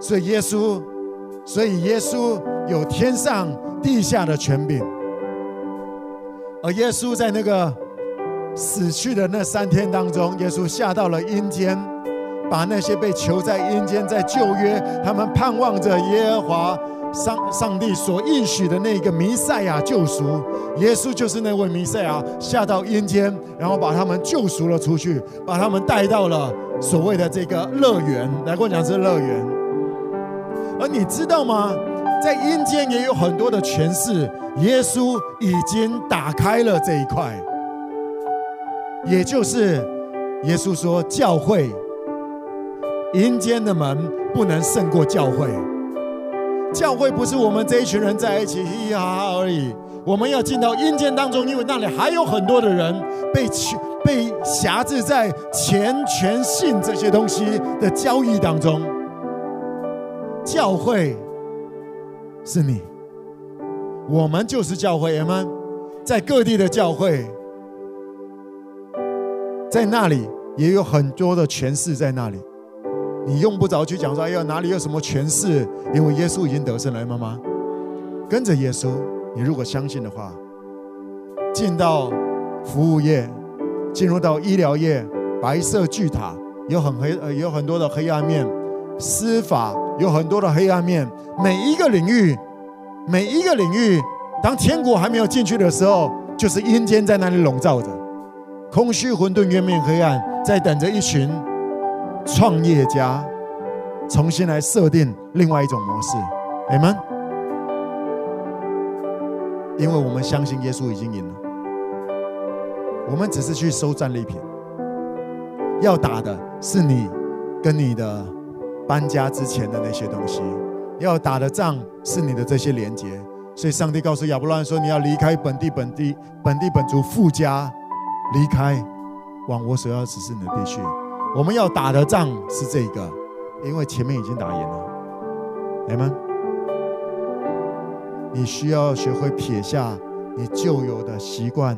所以耶稣，所以耶稣有天上地下的权柄，而耶稣在那个死去的那三天当中，耶稣下到了阴间。把那些被囚在阴间，在旧约，他们盼望着耶和华上上帝所应许的那个弥赛亚救赎，耶稣就是那位弥赛亚下到阴间，然后把他们救赎了出去，把他们带到了所谓的这个乐园。来，跟我讲是乐园。而你知道吗？在阴间也有很多的权势，耶稣已经打开了这一块，也就是耶稣说教会。阴间的门不能胜过教会，教会不是我们这一群人在一起嘻嘻哈哈而已。我们要进到阴间当中，因为那里还有很多的人被被挟制在钱权性这些东西的交易当中。教会是你，我们就是教会，阿们，在各地的教会，在那里也有很多的权势在那里。你用不着去讲说，哎呀，哪里有什么权势？因为耶稣已经得胜了，妈妈。跟着耶稣，你如果相信的话，进到服务业，进入到医疗业，白色巨塔有很黑，呃，有很多的黑暗面，司法有很多的黑暗面，每一个领域，每一个领域，当天国还没有进去的时候，就是阴间在那里笼罩着，空虚混沌，渊面黑暗，在等着一群。创业家重新来设定另外一种模式，你们，因为我们相信耶稣已经赢了，我们只是去收战利品，要打的是你跟你的搬家之前的那些东西，要打的仗是你的这些连结。所以上帝告诉亚伯拉罕说：“你要离开本地、本地、本地本族、富家，离开，往我所要指示你的地区。”我们要打的仗是这个，因为前面已经打赢了。阿们，你需要学会撇下你旧有的习惯，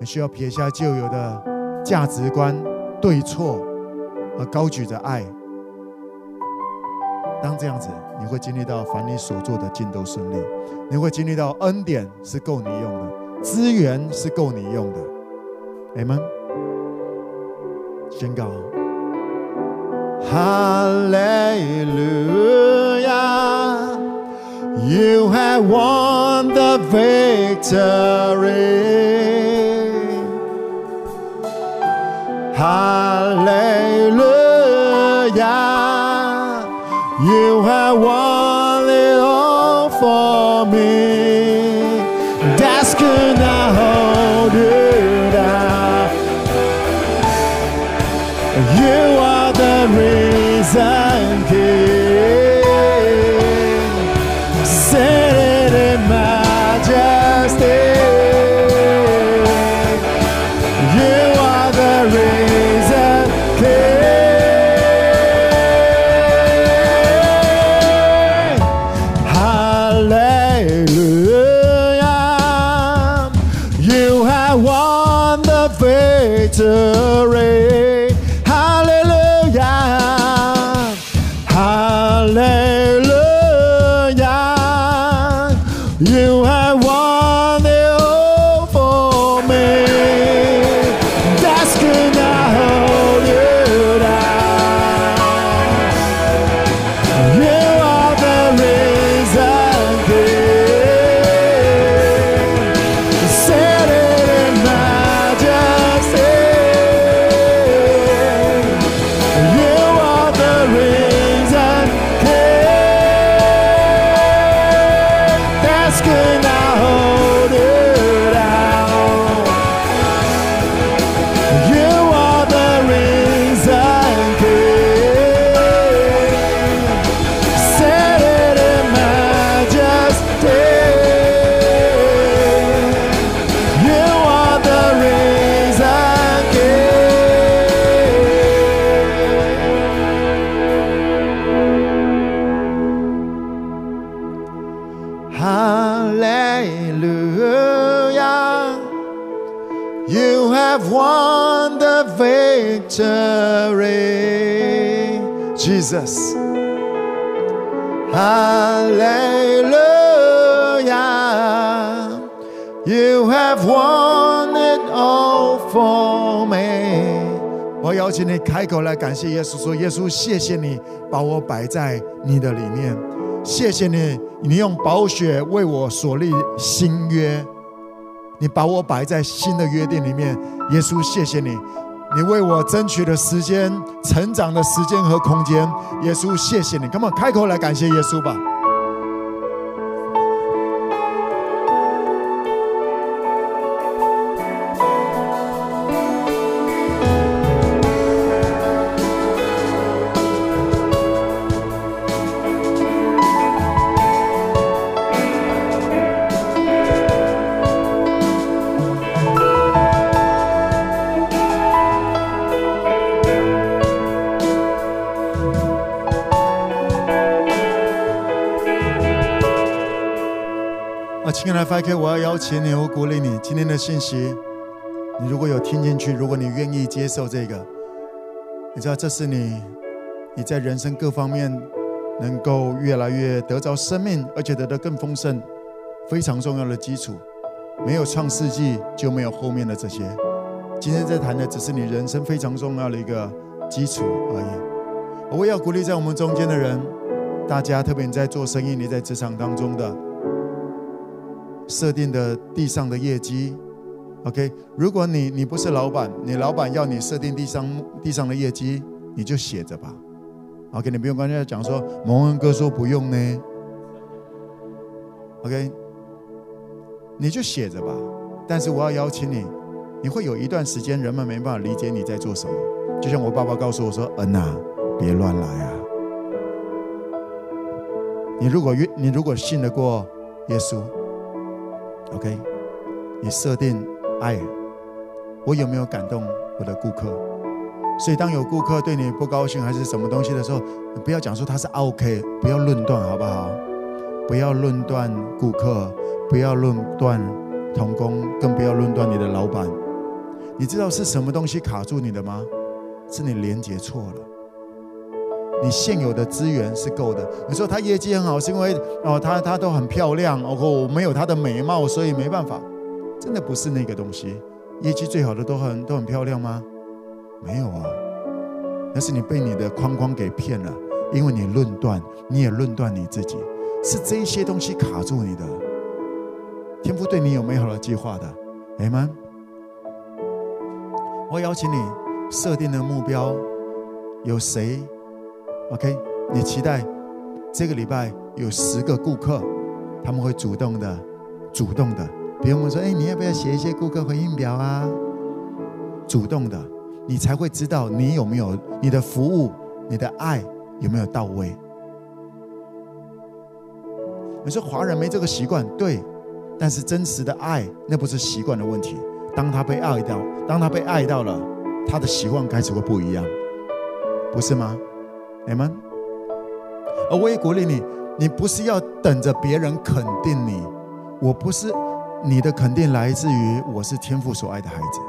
你需要撇下旧有的价值观、对错，而高举着爱。当这样子，你会经历到凡你所做的尽都顺利，你会经历到恩典是够你用的，资源是够你用的。阿们。宣告，哈利路亚，You have won the victory。哈利路亚，You have won victory. Jesus. Hallelujah. You have won it all for me. 我邀请你开口来感谢耶稣，说：“耶稣，谢谢你把我摆在你的里面，谢谢你，你用宝血为我所立新约。”你把我摆在新的约定里面，耶稣，谢谢你，你为我争取的时间、成长的时间和空间，耶稣，谢谢你。Come on，开口来感谢耶稣吧。OK，我要邀请你，我鼓励你，今天的信息，你如果有听进去，如果你愿意接受这个，你知道这是你你在人生各方面能够越来越得着生命，而且得到更丰盛，非常重要的基础。没有创世纪，就没有后面的这些。今天在谈的只是你人生非常重要的一个基础而已。我也要鼓励在我们中间的人，大家特别你在做生意，你在职场当中的。设定的地上的业绩，OK。如果你你不是老板，你老板要你设定地上地上的业绩，你就写着吧。OK，你不用跟人家讲说蒙恩哥说不用呢。OK，你就写着吧。但是我要邀请你，你会有一段时间人们没办法理解你在做什么。就像我爸爸告诉我说：“恩呐，别乱来啊。”你如果你如果信得过耶稣。OK，你设定爱，我有没有感动我的顾客？所以当有顾客对你不高兴还是什么东西的时候，不要讲说他是 OK，不要论断，好不好？不要论断顾客，不要论断同工，更不要论断你的老板。你知道是什么东西卡住你的吗？是你连接错了。你现有的资源是够的。你说他业绩很好，是因为哦，他他都很漂亮，哦，我没有他的美貌，所以没办法。真的不是那个东西。业绩最好的都很都很漂亮吗？没有啊，那是你被你的框框给骗了，因为你论断，你也论断你自己，是这些东西卡住你的。天父对你有美好的计划的，阿们。我邀请你设定的目标有谁？OK，你期待这个礼拜有十个顾客，他们会主动的、主动的，比如我们说，哎，你要不要写一些顾客回应表啊？主动的，你才会知道你有没有你的服务、你的爱有没有到位。你说华人没这个习惯，对，但是真实的爱那不是习惯的问题。当他被爱到，当他被爱到了，他的习惯开始会不一样，不是吗？你们，而我也鼓励你，你不是要等着别人肯定你，我不是你的肯定来自于我是天父所爱的孩子，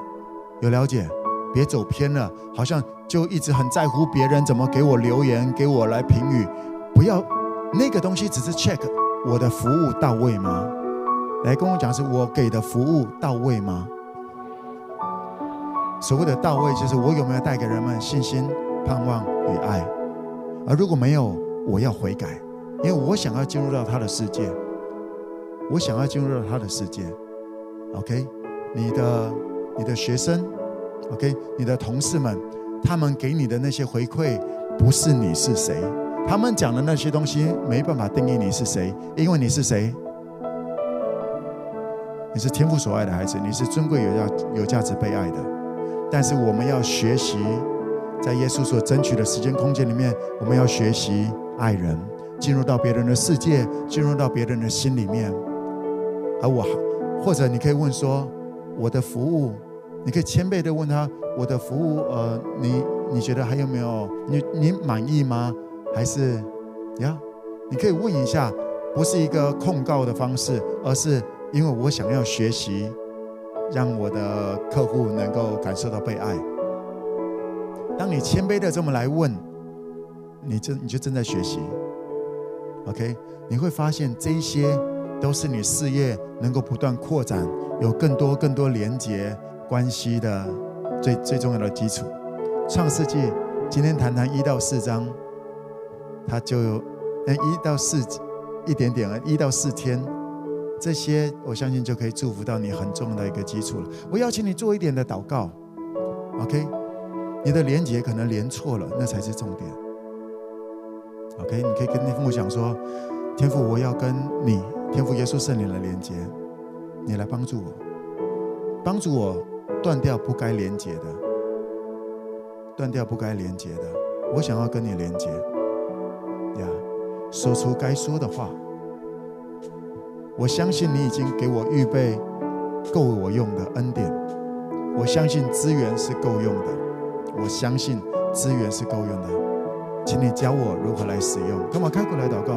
有了解？别走偏了，好像就一直很在乎别人怎么给我留言，给我来评语，不要那个东西只是 check 我的服务到位吗？来跟我讲，是我给的服务到位吗？所谓的到位，就是我有没有带给人们信心、盼望与爱。而如果没有，我要悔改，因为我想要进入到他的世界，我想要进入到他的世界。OK，你的你的学生，OK，你的同事们，他们给你的那些回馈，不是你是谁，他们讲的那些东西没办法定义你是谁，因为你是谁？你是天父所爱的孩子，你是尊贵有价有价值被爱的。但是我们要学习，在耶稣所争取的时间空间里面，我们要学习爱人，进入到别人的世界，进入到别人的心里面。而我，或者你可以问说，我的服务，你可以谦卑的问他，我的服务，呃，你你觉得还有没有？你你满意吗？还是呀？你可以问一下，不是一个控告的方式，而是。因为我想要学习，让我的客户能够感受到被爱。当你谦卑的这么来问，你正你就正在学习，OK？你会发现这些都是你事业能够不断扩展、有更多更多连接关系的最最重要的基础。创世纪今天谈谈一到四章，它就有那一到四一点点啊，一到四天。这些我相信就可以祝福到你很重要的一个基础了。我邀请你做一点的祷告，OK？你的连接可能连错了，那才是重点。OK？你可以跟天父讲说：“天父，我要跟你，天父耶稣圣灵的连接，你来帮助我，帮助我断掉不该连接的，断掉不该连接的。我想要跟你连接，呀，说出该说的话。”我相信你已经给我预备够我用的恩典，我相信资源是够用的，我相信资源是够用的，请你教我如何来使用。跟我开口来祷告。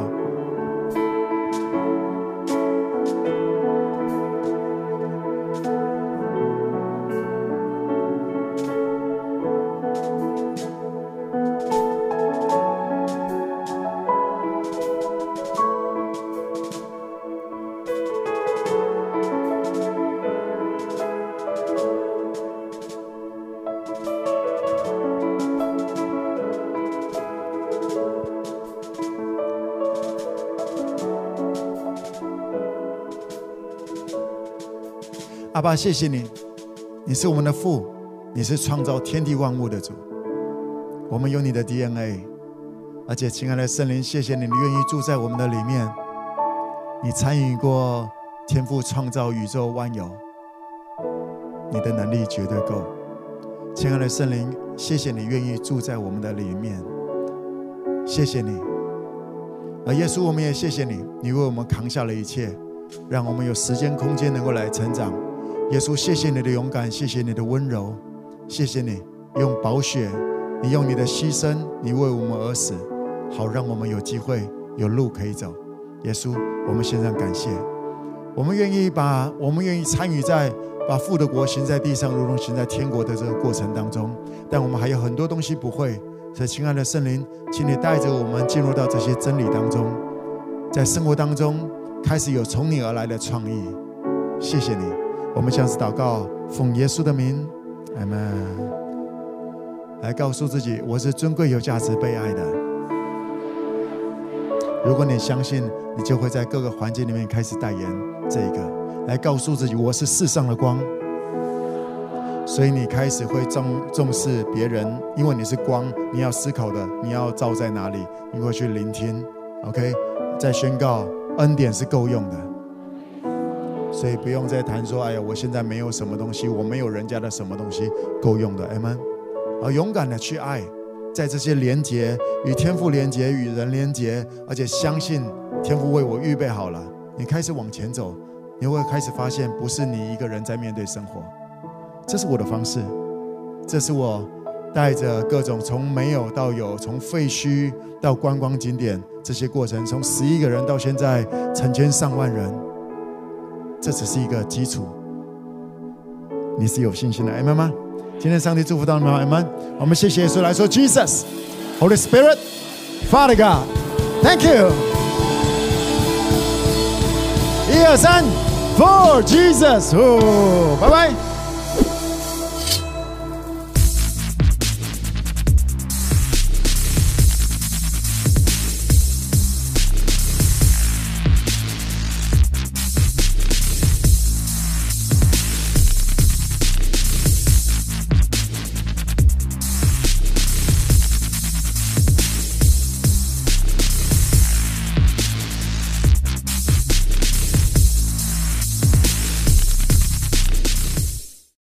阿爸，谢谢你，你是我们的父，你是创造天地万物的主。我们有你的 DNA，而且亲爱的圣灵，谢谢你，你愿意住在我们的里面。你参与过天父创造宇宙万有，你的能力绝对够。亲爱的圣灵，谢谢你愿意住在我们的里面，谢谢你。而耶稣，我们也谢谢你，你为我们扛下了一切，让我们有时间空间能够来成长。耶稣，谢谢你的勇敢，谢谢你的温柔，谢谢你用宝血，你用你的牺牲，你为我们而死，好让我们有机会有路可以走。耶稣，我们献上感谢，我们愿意把，我们愿意参与在把父的国行在地上，如同行在天国的这个过程当中。但我们还有很多东西不会，所以亲爱的圣灵，请你带着我们进入到这些真理当中，在生活当中开始有从你而来的创意。谢谢你。我们向此祷告，奉耶稣的名，阿门。来告诉自己，我是尊贵、有价值、被爱的。如果你相信，你就会在各个环节里面开始代言这个，来告诉自己，我是世上的光。所以你开始会重重视别人，因为你是光，你要思考的，你要照在哪里，你会去聆听。OK，再宣告，恩典是够用的。所以不用再谈说，哎呀，我现在没有什么东西，我没有人家的什么东西够用的，阿们。而勇敢的去爱，在这些连结与天赋连结与人连结，而且相信天赋为我预备好了，你开始往前走，你会开始发现，不是你一个人在面对生活，这是我的方式，这是我带着各种从没有到有，从废墟到观光景点这些过程，从十一个人到现在成千上万人。这只是一个基础，你是有信心的，阿门吗？今天上帝祝福到你们，阿门。我们谢谢耶稣来说，Jesus，Holy Spirit，Father God，Thank you。一二三，For Jesus，哦，拜拜。